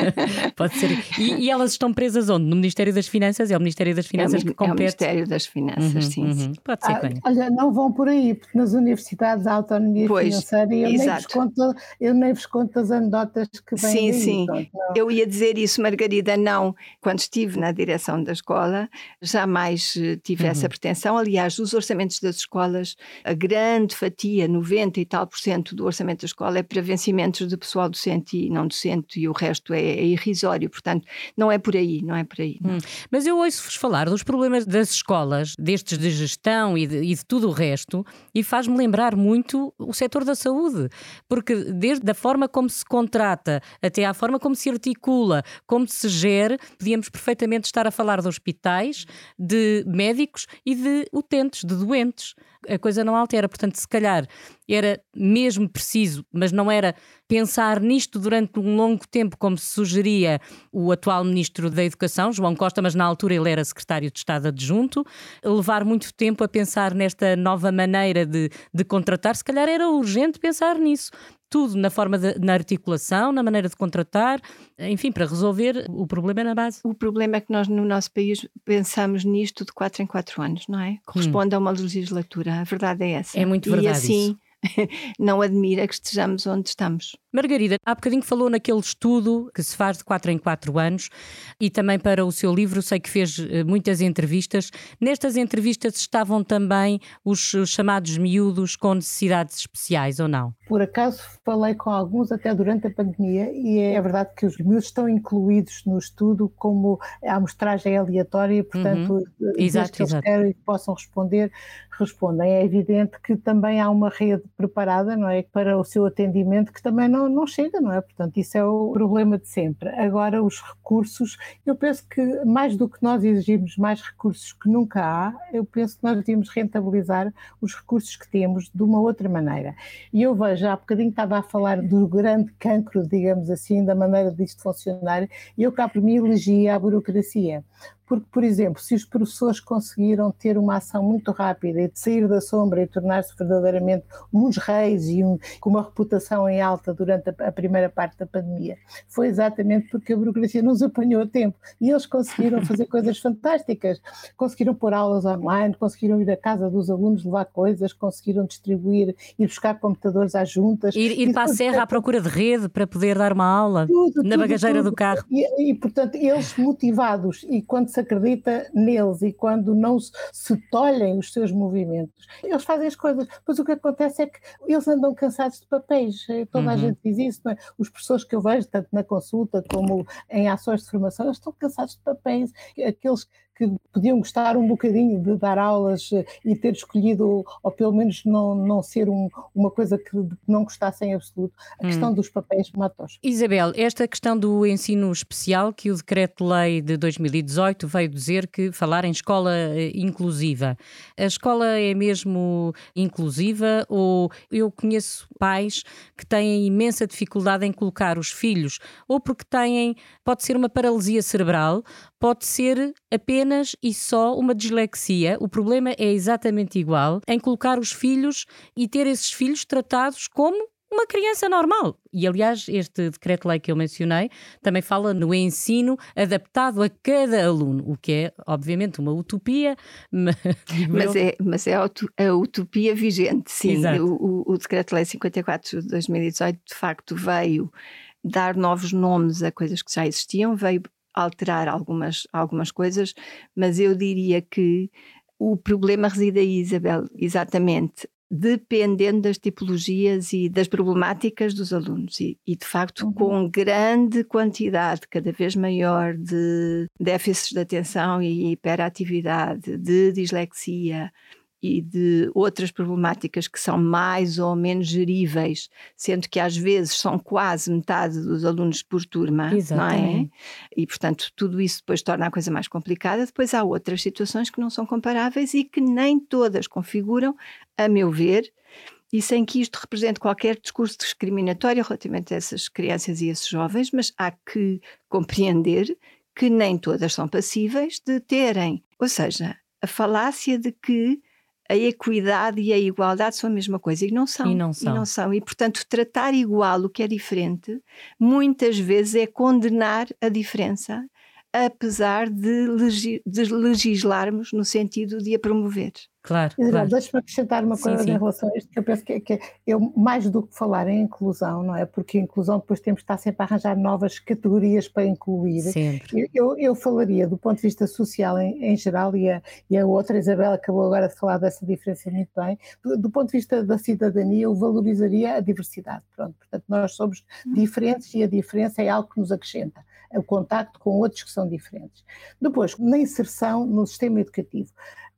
A: pode ser. E, e, elas estão presas onde? No Ministério das Finanças? É o Ministério das Finanças
B: é o,
A: que compete?
B: É o Ministério das Finanças,
A: uhum,
B: sim,
A: uhum.
B: sim.
A: Pode ser ah, que venha.
C: Olha, não vão por aí, porque nas universidades há autonomia pois, financeira e eu nem, vos conto, eu nem vos conto as anedotas que vêm
B: Sim,
C: daí,
B: sim. Pronto, eu ia dizer isso, Margarida, não. Quando estive na direção da escola, jamais tive uhum. essa hipertensão. Aliás, os orçamentos das escolas, a grande fatia, 90 e tal por cento do orçamento da escola é para vencimentos de pessoal docente e não docente e o resto é, é irrisório. Portanto, não é por aí, não é por aí. Hum.
A: Mas eu ouço-vos falar dos problemas das escolas, destes de gestão e de, e de tudo o resto, e faz-me lembrar muito o setor da saúde, porque desde a forma como se contrata até à forma como se articula, como se gere, podíamos perfeitamente estar a falar de hospitais, de médicos e de utentes, de doentes. A coisa não altera. Portanto, se calhar era mesmo preciso, mas não era pensar nisto durante um longo tempo, como sugeria o atual Ministro da Educação, João Costa, mas na altura ele era Secretário de Estado adjunto, levar muito tempo a pensar nesta nova maneira de, de contratar, se calhar era urgente pensar nisso tudo na forma de, na articulação, na maneira de contratar, enfim, para resolver o problema na base.
B: O problema é que nós no nosso país pensamos nisto de 4 em 4 anos, não é? Corresponde hum. a uma legislatura, a verdade é essa.
A: É muito verdade.
B: E assim, não admira que estejamos onde estamos.
A: Margarida, há bocadinho falou naquele estudo que se faz de 4 em 4 anos e também para o seu livro, sei que fez eh, muitas entrevistas. Nestas entrevistas estavam também os chamados miúdos com necessidades especiais, ou não?
C: Por acaso falei com alguns até durante a pandemia e é verdade que os miúdos estão incluídos no estudo como a amostragem é aleatória, portanto, uhum. exato, que eles exato. querem e possam responder, respondem. É evidente que também há uma rede preparada, não é, para o seu atendimento que também não não, não chega, não é? Portanto, isso é o problema de sempre. Agora, os recursos, eu penso que mais do que nós exigimos mais recursos que nunca há, eu penso que nós devíamos rentabilizar os recursos que temos de uma outra maneira. E eu vejo, há bocadinho estava a falar do grande cancro, digamos assim, da maneira disto funcionar, e eu cá por mim elegia a burocracia. Porque, por exemplo, se os professores conseguiram ter uma ação muito rápida e de sair da sombra e tornar-se verdadeiramente uns reis e um, com uma reputação em alta durante a, a, primeira parte da pandemia, foi exatamente porque a burocracia nos apanhou a tempo e eles conseguiram fazer coisas fantásticas. Conseguiram pôr aulas online, conseguiram ir à casa dos alunos levar coisas, conseguiram distribuir, ir buscar computadores às juntas.
A: Ir, ir para a serra à procura de rede para poder dar uma aula tudo, na tudo, bagageira tudo. do carro.
C: E, e, portanto, eles motivados e quando se acredita neles e quando não se tolhem os seus movimentos, eles fazem as coisas. Pois o que acontece é que eles andam cansados de papéis. Eh, toda uhum. a gente diz isso, não é? Os professores que eu vejo, tanto na consulta como em ações de formação, eles estão cansados de papéis. Aqueles que podiam gostar um bocadinho de dar aulas eh, e ter escolhido, ou pelo menos não, não ser um, uma coisa que não gostassem em absoluto, a hum. questão dos papéis matos.
A: Isabel, esta questão do ensino especial, que o Decreto-Lei de 2018 veio dizer que falar em escola eh, inclusiva. A escola é mesmo inclusiva ou eu conheço pais que têm imensa dificuldade em colocar os filhos, ou porque têm, pode ser uma paralisia cerebral, pode ser apenas e só uma dislexia. O problema é exatamente igual em colocar os filhos e ter esses filhos tratados como uma criança normal. E aliás, este decreto-lei que eu mencionei também fala no ensino adaptado a cada aluno, o que é, obviamente, uma utopia.
B: Mas, é, mas é a utopia vigente, sim. O, o, o decreto-lei 54 de 2018, de facto, veio dar novos nomes a coisas que já existiam, veio alterar algumas, algumas coisas, mas eu diria que o problema reside aí, Isabel, exatamente dependendo das tipologias e das problemáticas dos alunos e, e de facto uhum. com grande quantidade cada vez maior de déficits de atenção e hiperatividade, de dislexia, e de outras problemáticas que são mais ou menos geríveis, sendo que às vezes são quase metade dos alunos por turma, Exatamente. não é? E portanto tudo isso depois torna a coisa mais complicada. Depois há outras situações que não são comparáveis e que nem todas configuram, a meu ver, e sem que isto represente qualquer discurso discriminatório relativamente a essas crianças e esses jovens, mas há que compreender que nem todas são passíveis de terem, ou seja, a falácia de que a equidade e a igualdade são a mesma coisa e não são.
A: E não são.
B: E, não são. e portanto, tratar igual o que é diferente muitas vezes é condenar a diferença apesar de, de legislarmos no sentido de a promover.
A: Claro.
C: claro. Deixa-me acrescentar uma coisa sim, sim. em relação a isto, que eu penso que, é, que é, eu, mais do que falar em inclusão, não é? Porque inclusão depois temos que estar sempre a arranjar novas categorias para incluir.
A: Sempre.
C: Eu, eu falaria do ponto de vista social em, em geral, e a, e a outra, Isabel, acabou agora de falar dessa diferença muito bem. Do, do, ponto de vista da cidadania, eu valorizaria a diversidade. Pronto, portanto, nós somos hum. diferentes e a diferença é algo que nos acrescenta o contacto com outros que são diferentes. Depois, na inserção no sistema educativo.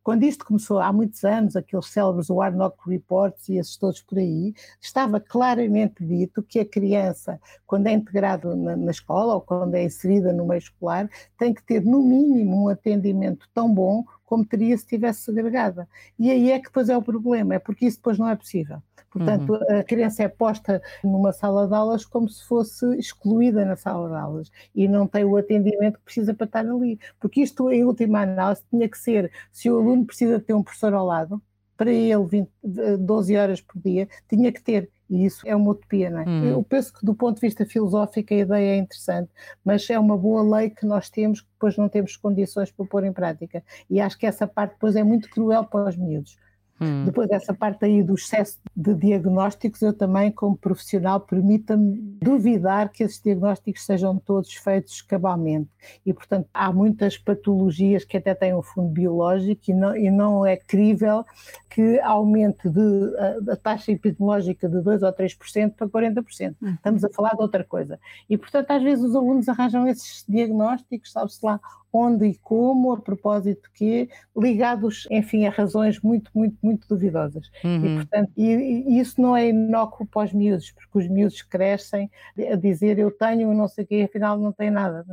C: Quando isto começou há muitos anos, aqueles célebres Warnock Reports e esses todos por aí, estava claramente dito que a criança, quando é integrada na, na, escola ou quando é inserida no meio escolar, tem que ter no mínimo um atendimento tão bom como teria se estivesse segregada. E aí é que depois é o problema, é porque isso depois não é possível. Portanto, uhum. a criança é posta numa sala de aulas como se fosse excluída na sala de aulas e não tem o atendimento que precisa para estar ali. Porque isto, em última análise, tinha que ser, se o aluno precisa ter um professor ao lado, para ele 20, 12 horas por dia, tinha que ter. E isso é uma utopia, não é? Hum. Eu penso que do ponto de vista filosófico a ideia é interessante, mas é uma boa lei que nós temos que depois não temos condições para pôr em prática. E acho que essa parte depois é muito cruel para os miúdos. Hum. Depois dessa parte aí do excesso de diagnósticos, eu também, como profissional, permita-me duvidar que esses diagnósticos sejam todos feitos cabalmente. E, portanto, há muitas patologias que até têm um fundo biológico e não, e não é crível que aumente de, a, a, taxa epidemiológica de 2 ou 3% para 40%. Hum. Estamos a falar de outra coisa. E, portanto, às vezes os alunos arranjam esses diagnósticos, sabe-se lá onde e como, a propósito de quê, ligados, enfim, a razões muito, muito, muito duvidosas. Uhum. E, portanto, e, e isso não é inócuo para os miúdos, porque os miúdos crescem a dizer eu tenho não sei o quê, afinal não tem nada.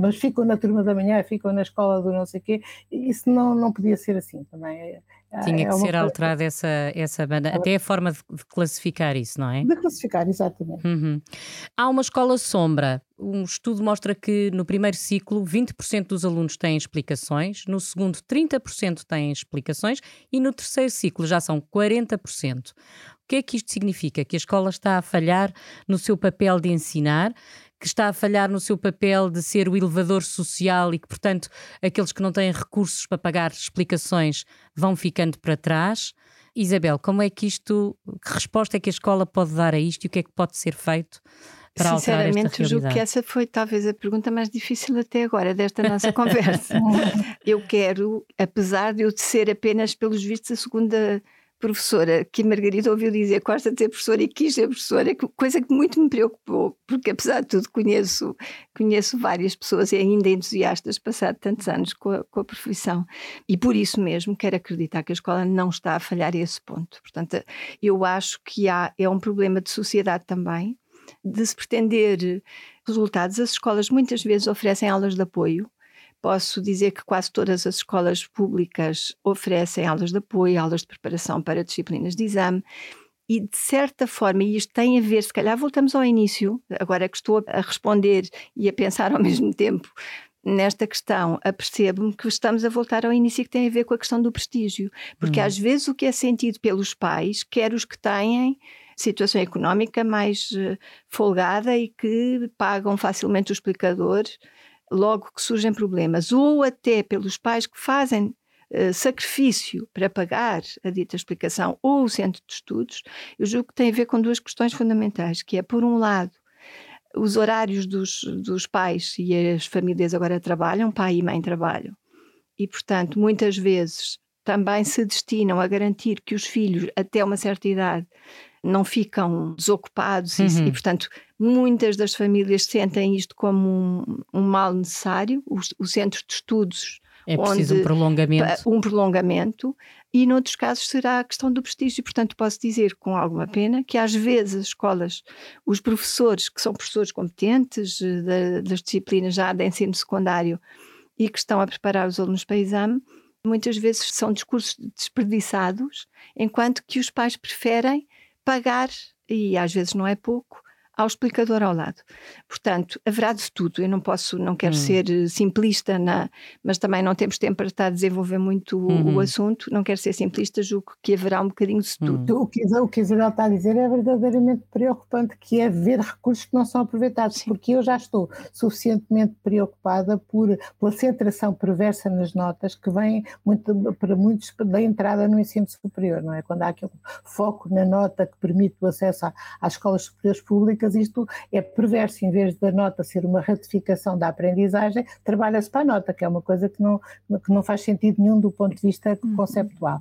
C: Mas ficam na turma da manhã, ficam na escola do não sei o quê. Isso não, não podia ser assim também.
A: Tinha é que ser alterada essa, essa banda, até a forma de, de, classificar isso, não é?
C: De classificar, exatamente.
A: Uhum. Há uma escola sombra. Um estudo mostra que no primeiro ciclo 20% dos alunos têm explicações, no segundo 30% têm explicações e no terceiro ciclo já são 40%. O que é que isto significa? Que a escola está a falhar no seu papel de ensinar que está a falhar no seu papel de ser o elevador social e que, portanto, aqueles que não têm recursos para pagar explicações vão ficando para trás. Isabel, como é que isto, que resposta é que a escola pode dar a isto e o que é que pode ser feito para realidade?
B: julgo que essa foi talvez a pergunta mais difícil até agora desta nossa conversa. eu quero, apesar de eu ser apenas, pelos vistos, a segunda professora que Margarida ouviu dizer gosta de ser professora e quis ser professora, coisa que muito me preocupou, porque apesar de tudo conheço, conheço várias pessoas e ainda entusiastas passado tantos anos com a, com a profissão e por isso mesmo quero acreditar que a escola não está a falhar a esse ponto. Portanto, eu acho que há, é um problema de sociedade também, de se pretender resultados. As escolas muitas vezes oferecem aulas de apoio Posso dizer que quase todas as escolas públicas oferecem aulas de apoio, aulas de preparação para disciplinas de exame. E de certa forma, e isto tem a ver, se calhar voltamos ao início, agora que estou a responder e a pensar ao mesmo tempo nesta questão, apercebo-me que estamos a voltar ao início que tem a ver com a questão do prestígio. Porque hum. às vezes o que é sentido pelos pais, quer os que têm situação económica mais uh, folgada e que pagam facilmente o explicador, logo que surgem problemas, ou até pelos pais que fazem uh, sacrifício para pagar a dita explicação ou o centro de estudos, eu julgo que tem a ver com duas questões fundamentais, que é, por um lado, os horários dos, dos pais e as famílias agora trabalham, pai e mãe trabalham, e, portanto, muitas vezes também se destinam a garantir que os filhos, até uma certa idade, não ficam desocupados uhum. e, e, portanto, muitas das famílias sentem isto como um, um mal necessário. Os, os centros de estudos
A: é preciso onde, um prolongamento.
B: Um prolongamento, e noutros casos será a questão do prestígio. Portanto, posso dizer com alguma pena que às vezes as escolas, os professores, que são professores competentes eh, das disciplinas já de ensino secundário e que estão a preparar os alunos para exame, muitas vezes são discursos desperdiçados, enquanto que os pais preferem pagar, e às vezes não é pouco, ao explicador ao lado. Portanto, haverá de tudo. Eu não posso, não quero hum. ser eh, simplista, na, mas também não temos tempo para estar a desenvolver muito uhum. o assunto. Não quero ser simplista, julgo que haverá um bocadinho de tudo.
C: Hum. O, que, o que Isabel está a dizer é verdadeiramente preocupante, que é ver recursos que não são aproveitados, Sim. porque eu já estou suficientemente preocupada por, pela centração perversa nas notas que vem muito, para muitos da entrada no ensino superior, não é? Quando há aquele foco na nota que permite o acesso às escolas superiores públicas, isto é perverso, em vez da nota ser uma ratificação da aprendizagem, trabalha-se para a nota, que é uma coisa que não, que não faz sentido nenhum do ponto de vista uhum. conceptual.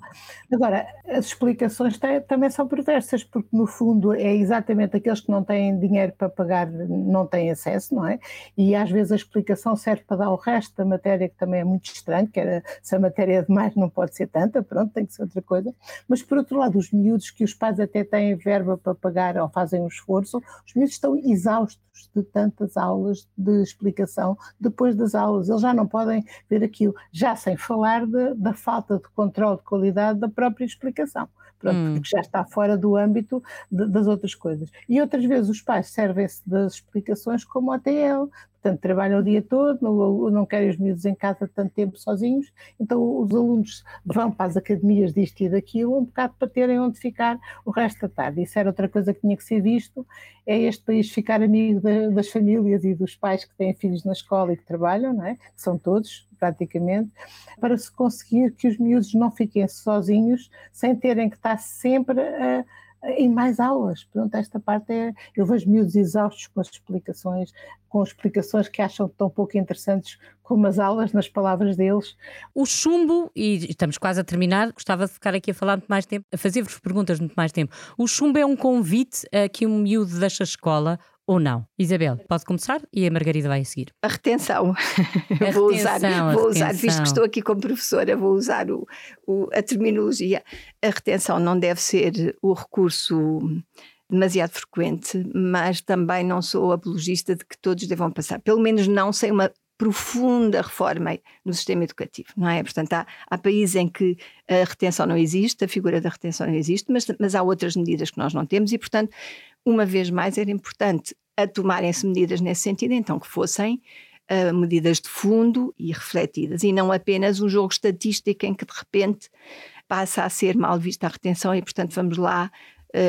C: Agora, as explicações também são perversas, porque no fundo é exatamente aqueles que não têm dinheiro para pagar, não têm acesso, não é? E às vezes a explicação serve para dar o resto da matéria, que também é muito estranho, que era, se a matéria é demais não pode ser tanta, pronto, tem que ser outra coisa. Mas por outro lado, os miúdos que os pais até têm verba para pagar ou fazem um esforço, os miúdos estão exaustos de tantas aulas de explicação depois das aulas. Eles já não podem ver aquilo, já sem falar de, da falta de controle de qualidade da própria explicação. Pronto, hum. porque já está fora do âmbito de, das outras coisas. E outras vezes os pais servem-se das explicações como OTL, portanto trabalham o dia todo, não, não querem os miúdos em casa tanto tempo sozinhos, então os alunos vão para as academias disto e daquilo um bocado para terem onde ficar o resto da tarde. Isso era outra coisa que tinha que ser visto, é este país ficar amigo das famílias e dos pais que têm filhos na escola e que trabalham, não é? que são todos, praticamente, para se conseguir que os miúdos não fiquem sozinhos, sem terem que estar sempre a em mais aulas. Pronto, esta parte é. Eu vejo miúdos exaustos com as explicações, com explicações que acham tão pouco interessantes como as aulas, nas palavras deles.
A: O chumbo, e estamos quase a terminar, gostava de ficar aqui a falar muito mais tempo, a fazer-vos perguntas muito mais tempo. O chumbo é um convite a que um miúdo deixe a escola ou não? Isabel, pode começar e a Margarida vai a seguir.
B: A retenção. A vou retenção, usar, vou usar, visto que estou aqui como professora, vou usar o, o, a terminologia. A retenção não deve ser o recurso demasiado frequente, mas também não sou apologista de que todos devam passar, pelo menos não sem uma profunda reforma no sistema educativo, não é? Portanto, há, há, países em que a retenção não existe, a figura da retenção não existe, mas, mas há outras medidas que nós não temos e, portanto, uma vez mais, era importante a tomarem-se medidas nesse sentido, então que fossem uh, medidas de fundo e refletidas, e não apenas um jogo estatístico em que de repente passa a ser mal vista a retenção e, portanto, vamos lá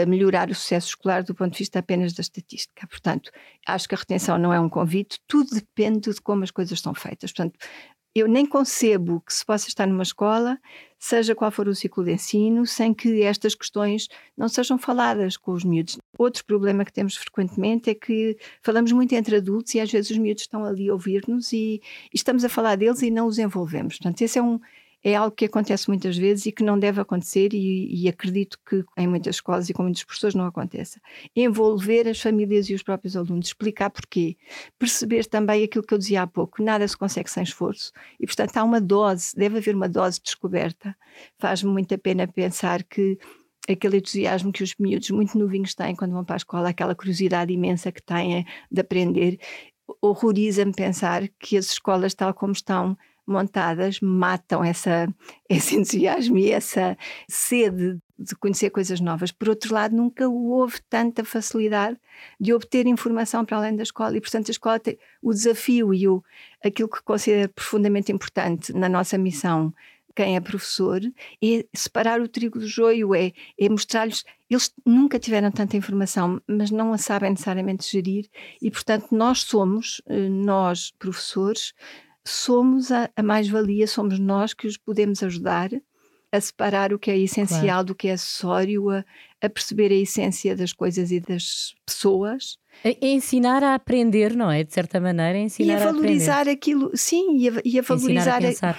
B: melhorar o sucesso escolar do ponto de vista apenas da estatística. Portanto, acho que a retenção não é um convite, tudo depende de como as coisas são feitas. Portanto, eu nem concebo que se possa estar numa escola, seja qual for o ciclo de ensino, sem que estas questões não sejam faladas com os miúdos. Outro problema que temos frequentemente é que falamos muito entre adultos e às vezes os miúdos estão ali a ouvir-nos e, e estamos a falar deles e não os envolvemos. Portanto, esse é um, é algo que acontece muitas vezes e que não deve acontecer, e, e, acredito que em muitas escolas e com muitas pessoas não aconteça. Envolver as famílias e os próprios alunos, explicar porquê, perceber também aquilo que eu dizia há pouco: nada se consegue sem esforço, e portanto há uma dose, deve haver uma dose de descoberta. Faz-me muita pena pensar que aquele entusiasmo que os miúdos muito novinhos têm quando vão para a escola, aquela curiosidade imensa que têm de aprender, horroriza-me pensar que as escolas, tal como estão, montadas matam essa, esse entusiasmo e essa sede de conhecer coisas novas. Por outro lado, nunca houve tanta facilidade de obter informação para além da escola e, portanto, a escola tem o desafio e o, aquilo que considero profundamente importante na nossa missão quem é professor, é separar o trigo do joio, é, é mostrar-lhes. Eles nunca tiveram tanta informação, mas não a sabem necessariamente gerir, e portanto, nós somos, eh, nós professores, somos a, a mais-valia, somos nós que os podemos ajudar a separar o que é essencial claro. do que é acessório, a, a perceber a essência das coisas e das pessoas
A: a ensinar a aprender, não é? De certa maneira, ensinar
B: a,
A: a
B: valorizar aquilo, sim, e a, e a valorizar. Ensinar a pensar.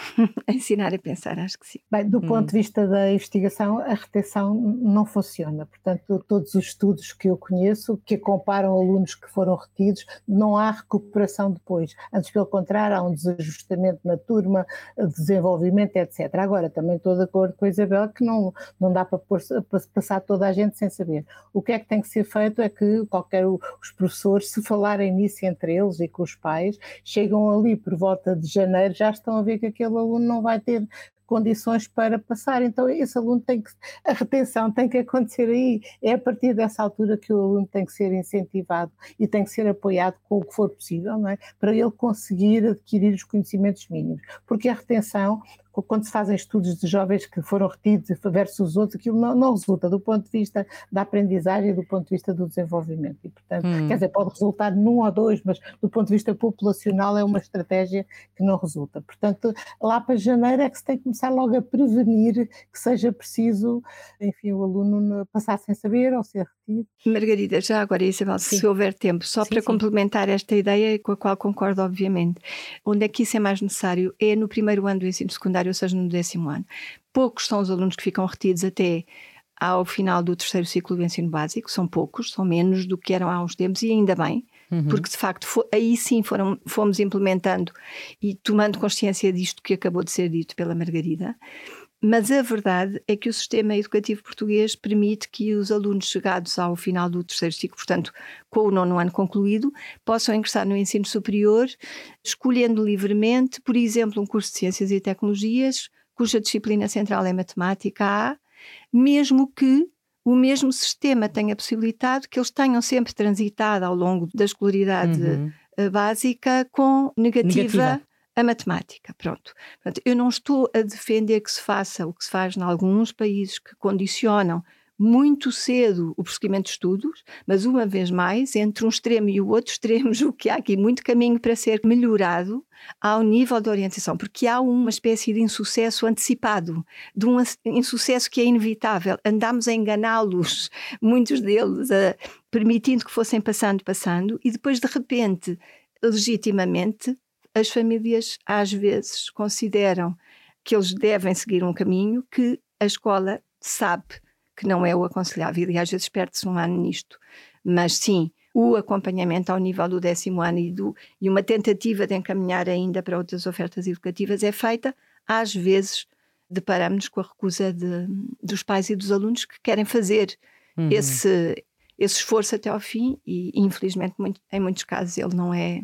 B: A, ensinar a pensar, acho que sim.
C: Bem, do hum. ponto de vista da investigação, a retenção não funciona. Portanto, todos os estudos que eu conheço que comparam alunos que foram retidos, não há recuperação depois. Antes, pelo contrário, há um desajustamento na turma, desenvolvimento, etc. Agora, também estou de acordo com a Isabel que não, não dá para, pôr, para passar toda a gente sem saber. O que é que tem que ser feito é que qualquer os professores, se falarem nisso entre eles e com os pais, chegam ali por volta de janeiro, já estão a ver que aquele aluno não vai ter condições para passar. Então, esse aluno tem que, a retenção tem que acontecer aí. É a partir dessa altura que o aluno tem que ser incentivado e tem que ser apoiado com o que for possível, não é? Para ele conseguir adquirir os conhecimentos mínimos. Porque a retenção quando se fazem estudos de jovens que foram retidos versus outros, aquilo não, não, resulta do ponto de vista da aprendizagem e do ponto de vista do desenvolvimento. E, portanto, hum. quer dizer, pode resultar num ou dois, mas do ponto de vista populacional é uma estratégia que não resulta. Portanto, lá para janeiro é que se tem que começar logo a prevenir que seja preciso, enfim, o aluno passar sem saber ou ser retido.
B: Margarida, já agora, Isabel, sim. se houver tempo, só sim, para sim. complementar esta ideia com a qual concordo, obviamente, onde é que isso é mais necessário é no primeiro ano do ensino secundário secundário, ou seja, no décimo ano. Poucos são os alunos que ficam retidos até ao final do terceiro ciclo do ensino básico, são poucos, são menos do que eram há uns tempos, e ainda bem, uhum. porque de facto foi, aí sim foram, fomos implementando e tomando consciência disto que acabou de ser dito pela Margarida. Mas a verdade é que o sistema educativo português permite que os alunos chegados ao final do terceiro ciclo, portanto, com o nono ano concluído, possam ingressar no ensino superior, escolhendo livremente, por exemplo, um curso de Ciências e Tecnologias, cuja disciplina central é Matemática A, mesmo que o mesmo sistema tenha possibilitado que eles tenham sempre transitado ao longo da escolaridade uhum. básica com negativa, negativa a matemática. Pronto. Portanto, eu não estou a defender que se faça o que se faz em alguns países que condicionam muito cedo o prosseguimento de estudos, mas uma vez mais, entre um extremo e o outro extremo, o que há aqui muito caminho para ser melhorado ao nível da orientação, porque há uma espécie de insucesso antecipado, de um insucesso que é inevitável. Andamos a enganá-los, muitos deles, a, permitindo que fossem passando, passando, e depois, de repente, legitimamente, as famílias às vezes consideram que eles devem seguir um caminho que a escola sabe que não é o aconselhável e às vezes perde-se um ano nisto. Mas sim, o acompanhamento ao nível do décimo ano e, do, e uma tentativa de encaminhar ainda para outras ofertas educativas é feita, às vezes deparamos-nos com a recusa de, dos pais e dos alunos que querem fazer uhum. esse, esse esforço até ao fim e infelizmente muito, em muitos casos ele não é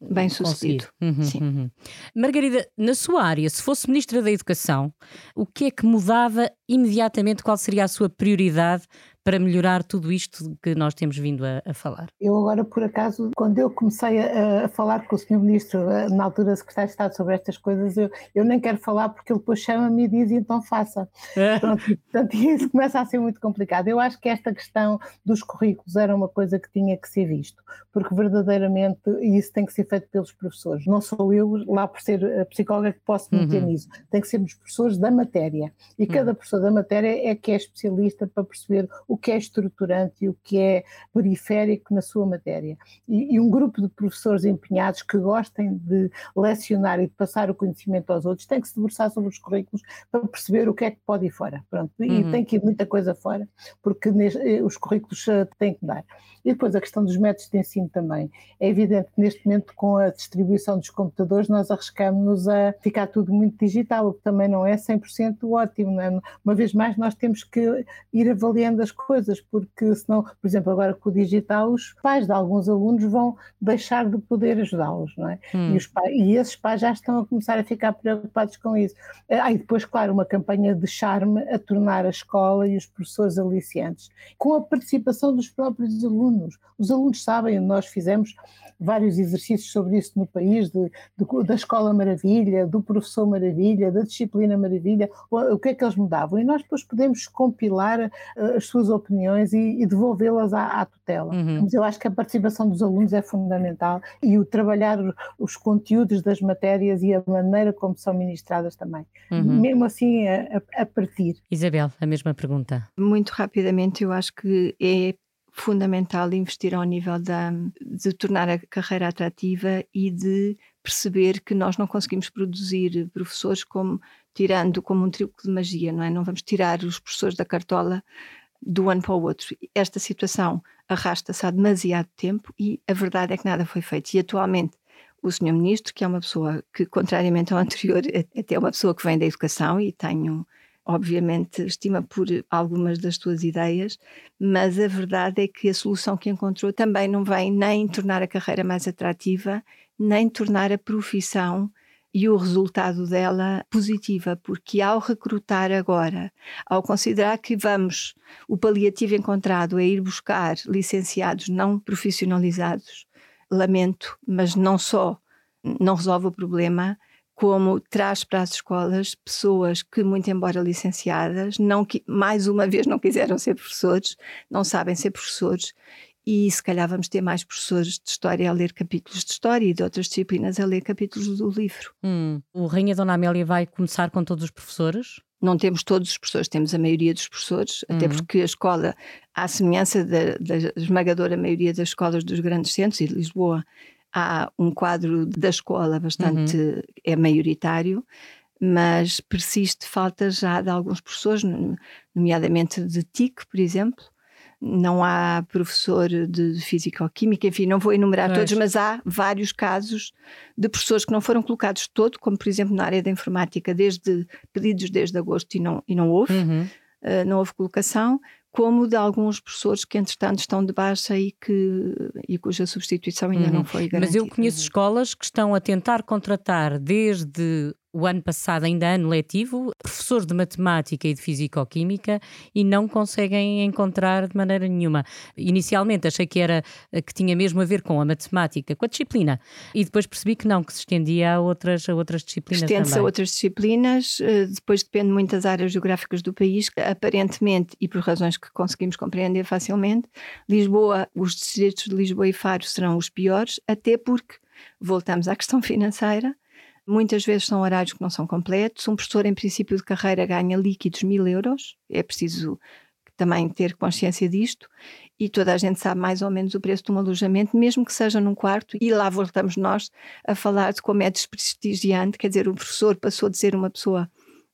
B: bem sucedido. Uhum, Sim. Uhum.
A: Margarida, na sua área, se fosse Ministra da Educação, o que é que mudava imediatamente? Qual seria a sua prioridade para melhorar tudo isto que nós temos vindo a, a falar?
C: Eu agora, por acaso, quando eu comecei a, a, falar com o Sr. Ministro, eh, na altura Secretário de Estado, sobre estas coisas, eu, eu nem quero falar porque ele depois chama-me e diz então faça. É. Pronto, portanto, isso começa a ser muito complicado. Eu acho que esta questão dos currículos era uma coisa que tinha que ser visto, porque verdadeiramente isso tem que ser feito pelos professores. Não sou eu, lá por ser a psicóloga, que posso meter uhum. nisso. Tem que ser os professores da matéria. E uhum. cada professor da matéria é que é especialista para perceber o o que é estruturante e o que é periférico na sua matéria. E, e, um grupo de professores empenhados que gostem de lecionar e de passar o conhecimento aos outros tem que se debruçar sobre os currículos para perceber o que é que pode ir fora. Pronto. E uhum. tem que ir muita coisa fora, porque eh, os currículos uh, têm que dar. E depois a questão dos métodos de ensino também. É evidente que neste momento, com a distribuição dos computadores, nós arriscamos a ficar tudo muito digital, o que também não é 100% ótimo. É? Uma vez mais, nós temos que ir avaliando as coisas, porque senão, por exemplo, agora com o digital, os pais de alguns alunos vão deixar de poder ajudá-los, não é? Hum. E, pais, e esses pais já estão a começar a ficar preocupados com isso. Ah, e depois, claro, uma campanha de charme a tornar a escola e os professores aliciantes, com a participação dos próprios alunos. Os alunos sabem, nós fizemos vários exercícios sobre isso no país, de, de, da Escola Maravilha, do Professor Maravilha, da Disciplina Maravilha, o, o, que é que eles mudavam. E nós depois podemos compilar uh, as suas opiniões e, e devolvê-las à, à, tutela. Uhum. Mas eu acho que a participação dos alunos é fundamental e o trabalhar os conteúdos das matérias e a maneira como são ministradas também. Uhum. Mesmo assim, a, a, a partir.
A: Isabel, a mesma pergunta.
B: Muito rapidamente, eu acho que é fundamental investir ao nível da, de tornar a carreira atrativa e de perceber que nós não conseguimos produzir professores como tirando como um truque de magia, não é? Não vamos tirar os professores da cartola do ano para o outro. Esta situação arrasta-se há demasiado tempo e a verdade é que nada foi feito. E atualmente o senhor ministro, que é uma pessoa que, contrariamente ao anterior, é até uma pessoa que vem da educação e tenho obviamente, estima por algumas das tuas ideias, mas a verdade é que a solução que encontrou também não vem nem tornar a carreira mais atrativa, nem tornar a profissão e o resultado dela positiva, porque ao recrutar agora, ao considerar que vamos, o paliativo encontrado é ir buscar licenciados não profissionalizados, lamento, mas não só não resolve o problema, como traz para as escolas pessoas que, muito embora licenciadas, não, mais uma vez não quiseram ser professores, não sabem ser professores e se calhar vamos ter mais professores de história a ler capítulos de história e de outras disciplinas a ler capítulos do livro.
A: Hum. O Rainha Dona Amélia vai começar com todos os professores?
B: Não temos todos os professores, temos a maioria dos professores, uhum. até porque a escola, à semelhança da, da esmagadora maioria das escolas dos grandes centros e de Lisboa, há um quadro da escola bastante uhum. é maioritário, mas persiste falta já de alguns professores, nomeadamente de TIC, por exemplo, não há professor de físico-química, enfim, não vou enumerar todos, mas há vários casos de professores que não foram colocados todo, como por exemplo na área da informática, desde pedidos desde agosto e não, e não houve, uhum. uh, não houve colocação, como de alguns professores que entretanto estão de baixa e, que, e cuja substituição ainda uhum. não foi garantida.
A: Mas eu conheço escolas que estão a tentar contratar desde o ano passado, ainda ano letivo, professores de matemática e de fisicoquímica e não conseguem encontrar de maneira nenhuma. Inicialmente achei que era que tinha mesmo a ver com a matemática, com a disciplina, e depois percebi que não, que se estendia a outras, a outras disciplinas
B: Estende-se a outras disciplinas, eh, depois depende muito das áreas geográficas do país, aparentemente, e por razões que conseguimos compreender facilmente, Lisboa, os distritos de Lisboa e Faro serão os piores, até porque voltamos à questão financeira Muitas vezes são horários que não são completos. Um professor, em princípio de carreira, ganha líquidos mil euros. É preciso também ter consciência disto. E toda a gente sabe mais ou menos o preço de um alojamento, mesmo que seja num quarto. E lá voltamos nós a falar de como é desprestigiante. Quer dizer, o professor passou de ser uma pessoa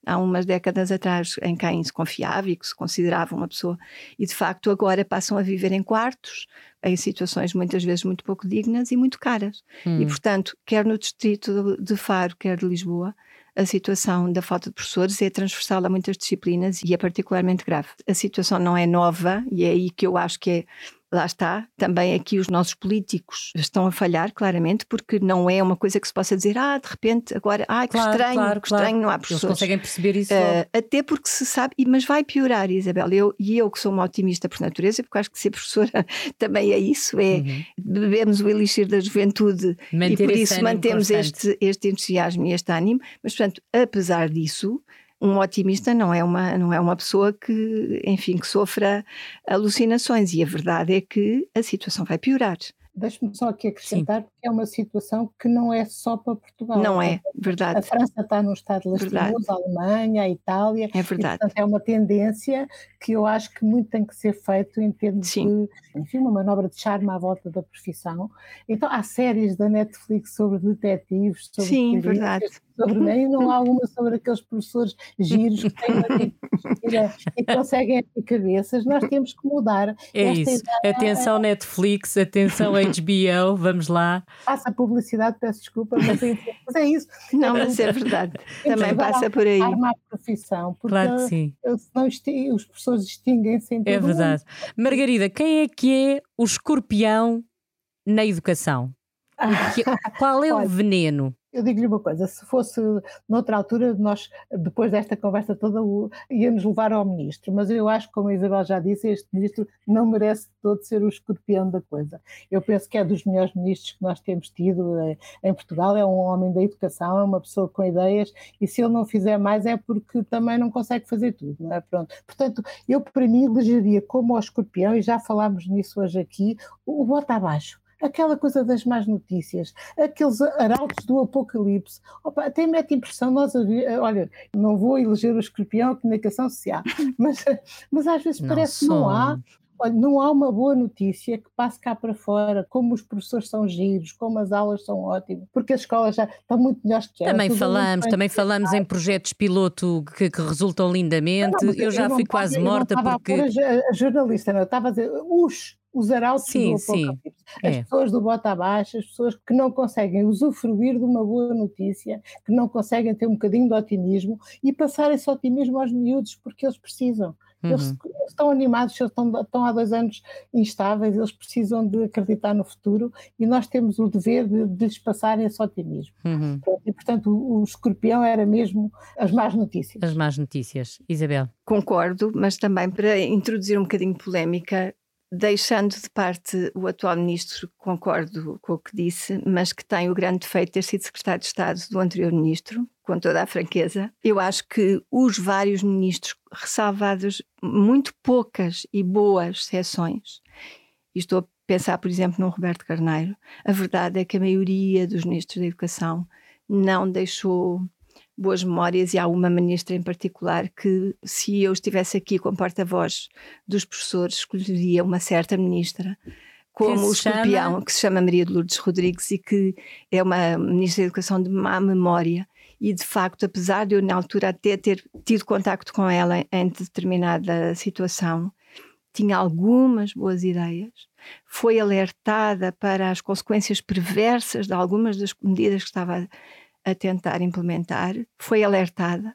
B: há umas décadas atrás em quem se confiava e que se considerava uma pessoa, e de facto agora passam a viver em quartos, em situações muitas vezes muito pouco dignas e muito caras. Hum. E portanto, quer no distrito de Faro, quer de Lisboa, a situação da falta de professores é transversal a muitas disciplinas e é particularmente grave. A situação não é nova e é aí que eu acho que é lá está, também aqui os nossos políticos estão a falhar, claramente, porque não é uma coisa que se possa dizer, ah, de repente, agora, ah, que claro, estranho, claro, que estranho, claro. não há professores.
A: Eles conseguem perceber isso. Uh,
B: até porque se sabe, mas vai piorar, Isabel, eu, e eu que sou uma otimista por natureza, porque acho que ser professora também é isso, é uhum. bebemos o elixir da juventude Manter e por isso mantemos este, este entusiasmo e este ânimo, mas portanto, apesar disso, um otimista não é uma não é uma pessoa que enfim que sofra alucinações e a verdade é que a situação vai piorar
C: Deixe-me só aqui acrescentar, Sim. É uma situação que não é só para Portugal.
B: Não é, verdade.
C: A França está num estado lastimoso, a Alemanha, a Itália.
B: É verdade.
C: E, portanto, é uma tendência que eu acho que muito tem que ser feito em termos Sim. de, enfim, uma manobra de charme à volta da profissão. Então, há séries da Netflix sobre detetives, sobre
B: Sim, verdade.
C: Sobre, nem não há uma sobre aqueles professores giros que têm uma e conseguem abrir cabeças. Nós temos que mudar.
A: É isso. Ideia. Atenção Netflix, atenção HBO, vamos lá.
C: Faça publicidade, peço desculpa, mas é, mas é isso.
B: Não, mas é verdade. Também passa por aí.
C: Armar a profissão, porque
A: claro que sim.
C: senão os professores extinguem-se em
A: É verdade. Mundo. Margarida, quem é que é o escorpião na educação? Qual é o veneno?
C: Eu digo-lhe uma coisa: se fosse noutra altura, nós, depois desta conversa toda, íamos levar ao ministro. Mas eu acho, como a Isabel já disse, este ministro não merece todo ser o escorpião da coisa. Eu penso que é dos melhores ministros que nós temos tido eh, em Portugal. É um homem da educação, é uma pessoa com ideias, e se ele não fizer mais é porque também não consegue fazer tudo, não é? Pronto. Portanto, eu para mim elegeria como o escorpião, e já falámos nisso hoje aqui, o bota abaixo aquela coisa das más notícias, aqueles arautos do apocalipse. Opa, até mete impressão, nós, olha, não vou eleger o escorpião a comunicação social, mas, mas às vezes não parece que não há. Olha, não há uma boa notícia que passe cá para fora, como os professores são giros, como as aulas são ótimas, porque as escolas já estão muito melhores que
A: Também falamos, também falamos em projetos piloto que, que resultam lindamente. Não, eu, eu já fui quase morta porque.
C: A, a jornalista, não, eu estava a dizer, os os arautos sim, do sim. As é. pessoas do bota abaixo, as pessoas que não conseguem usufruir de uma boa notícia, que não conseguem ter um bocadinho de otimismo e passar esse otimismo aos miúdos porque eles precisam. Uhum. Eles, estão animados, eles estão, estão, há dois anos instáveis, eles precisam de acreditar no futuro e nós temos o dever de, de lhes passar esse otimismo. Uhum. E, portanto, o, o, escorpião era mesmo as más notícias.
A: As más notícias. Isabel.
B: Concordo, mas também para introduzir um bocadinho de polémica, deixando de parte o atual ministro, concordo com o que disse, mas que tem o grande defeito de ter sido secretário de Estado do anterior ministro, com toda a franqueza. Eu acho que os vários ministros, ressalvados muito poucas e boas sessões, e estou a pensar, por exemplo, no Roberto Carneiro, a verdade é que a maioria dos ministros da Educação não deixou boas memórias e há uma ministra em particular que, se eu estivesse aqui com porta-voz dos professores, escolheria uma certa ministra como o escorpião, chama? que se chama Maria de Lourdes Rodrigues e que é uma ministra da Educação de má memória e de facto, apesar de eu na altura até ter tido contacto com ela em determinada situação, tinha algumas boas ideias, foi alertada para as consequências perversas de algumas das medidas que estava a tentar implementar, foi alertada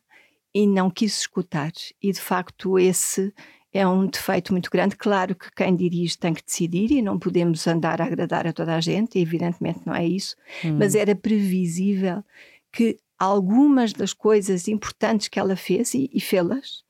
B: e não quis escutar. E de facto, esse é um defeito muito grande. Claro que quem dirige tem que decidir e não podemos andar a agradar a toda a gente, evidentemente não é isso, hum. mas era previsível que algumas das coisas importantes que ela fez e, e fê-las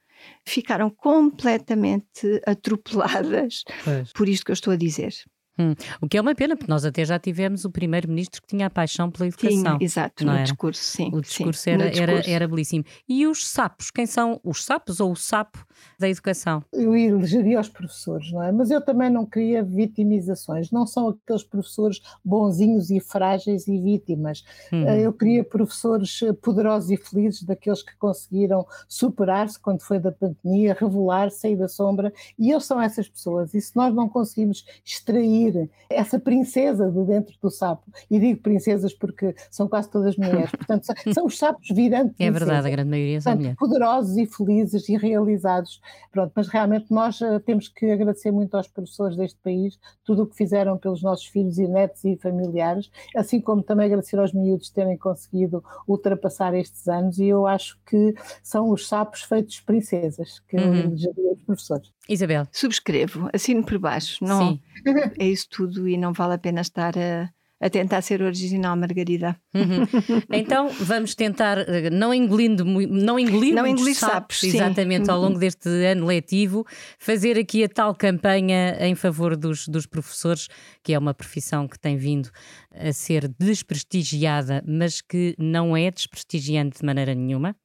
B: ficaram completamente atropeladas pois. por isto que eu estou a dizer.
A: Hum, o que é uma pena, porque nós até já tivemos o primeiro-ministro que tinha a paixão pela educação.
B: Exato, no era? discurso, sim.
A: O discurso,
B: sim,
A: era,
B: discurso.
A: Era, era belíssimo. E os sapos, quem são os sapos ou o sapo da educação?
C: Eu elegeria os professores, não é? Mas eu também não queria vitimizações. Não são aqueles professores bonzinhos e frágeis e vítimas. Hum. Eu queria professores poderosos e felizes, daqueles que conseguiram superar-se quando foi da pandemia, revelar, sair da sombra. E eles são essas pessoas. E se nós não conseguimos extrair essa princesa de dentro do sapo. E digo princesas porque são quase todas mulheres. Portanto, são os sapos virando
A: É verdade, a grande maioria são mulheres.
C: Poderosos e felizes e realizados. Pronto, mas realmente nós uh, temos que agradecer muito aos professores deste país tudo o que fizeram pelos nossos filhos e netos e familiares, assim como também agradecer aos miúdos terem conseguido ultrapassar estes anos. E eu acho que são os sapos feitos princesas que uhum. os professores.
A: Isabel.
B: Subscrevo, assino por baixo. Não, Sim. é isso tudo e não vale a pena estar a, a tentar ser original, Margarida.
A: Uhum. Então vamos tentar, eh, não engolindo, não engolir
B: não engolir sapos,
A: sapos exatamente, ao longo deste ano letivo, fazer aqui a tal campanha em favor dos, dos professores, que é uma profissão que tem vindo a ser desprestigiada, mas que não é desprestigiante de maneira nenhuma.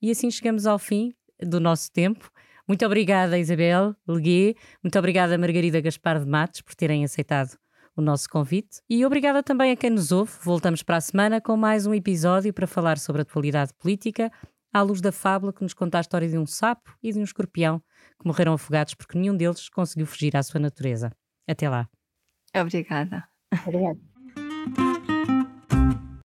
A: E assim chegamos ao fim do nosso tempo. Muito obrigada, Isabel Leguê. Muito obrigada, Margarida Gaspar de Matos, por terem aceitado o nosso convite. E obrigada também a quem nos ouve. Voltamos para a semana com mais um episódio para falar sobre a atualidade política, à luz da fábula que nos conta a história de um sapo e de um escorpião que morreram afogados porque nenhum deles conseguiu fugir à sua natureza. Até lá.
B: Obrigada.
C: Obrigada.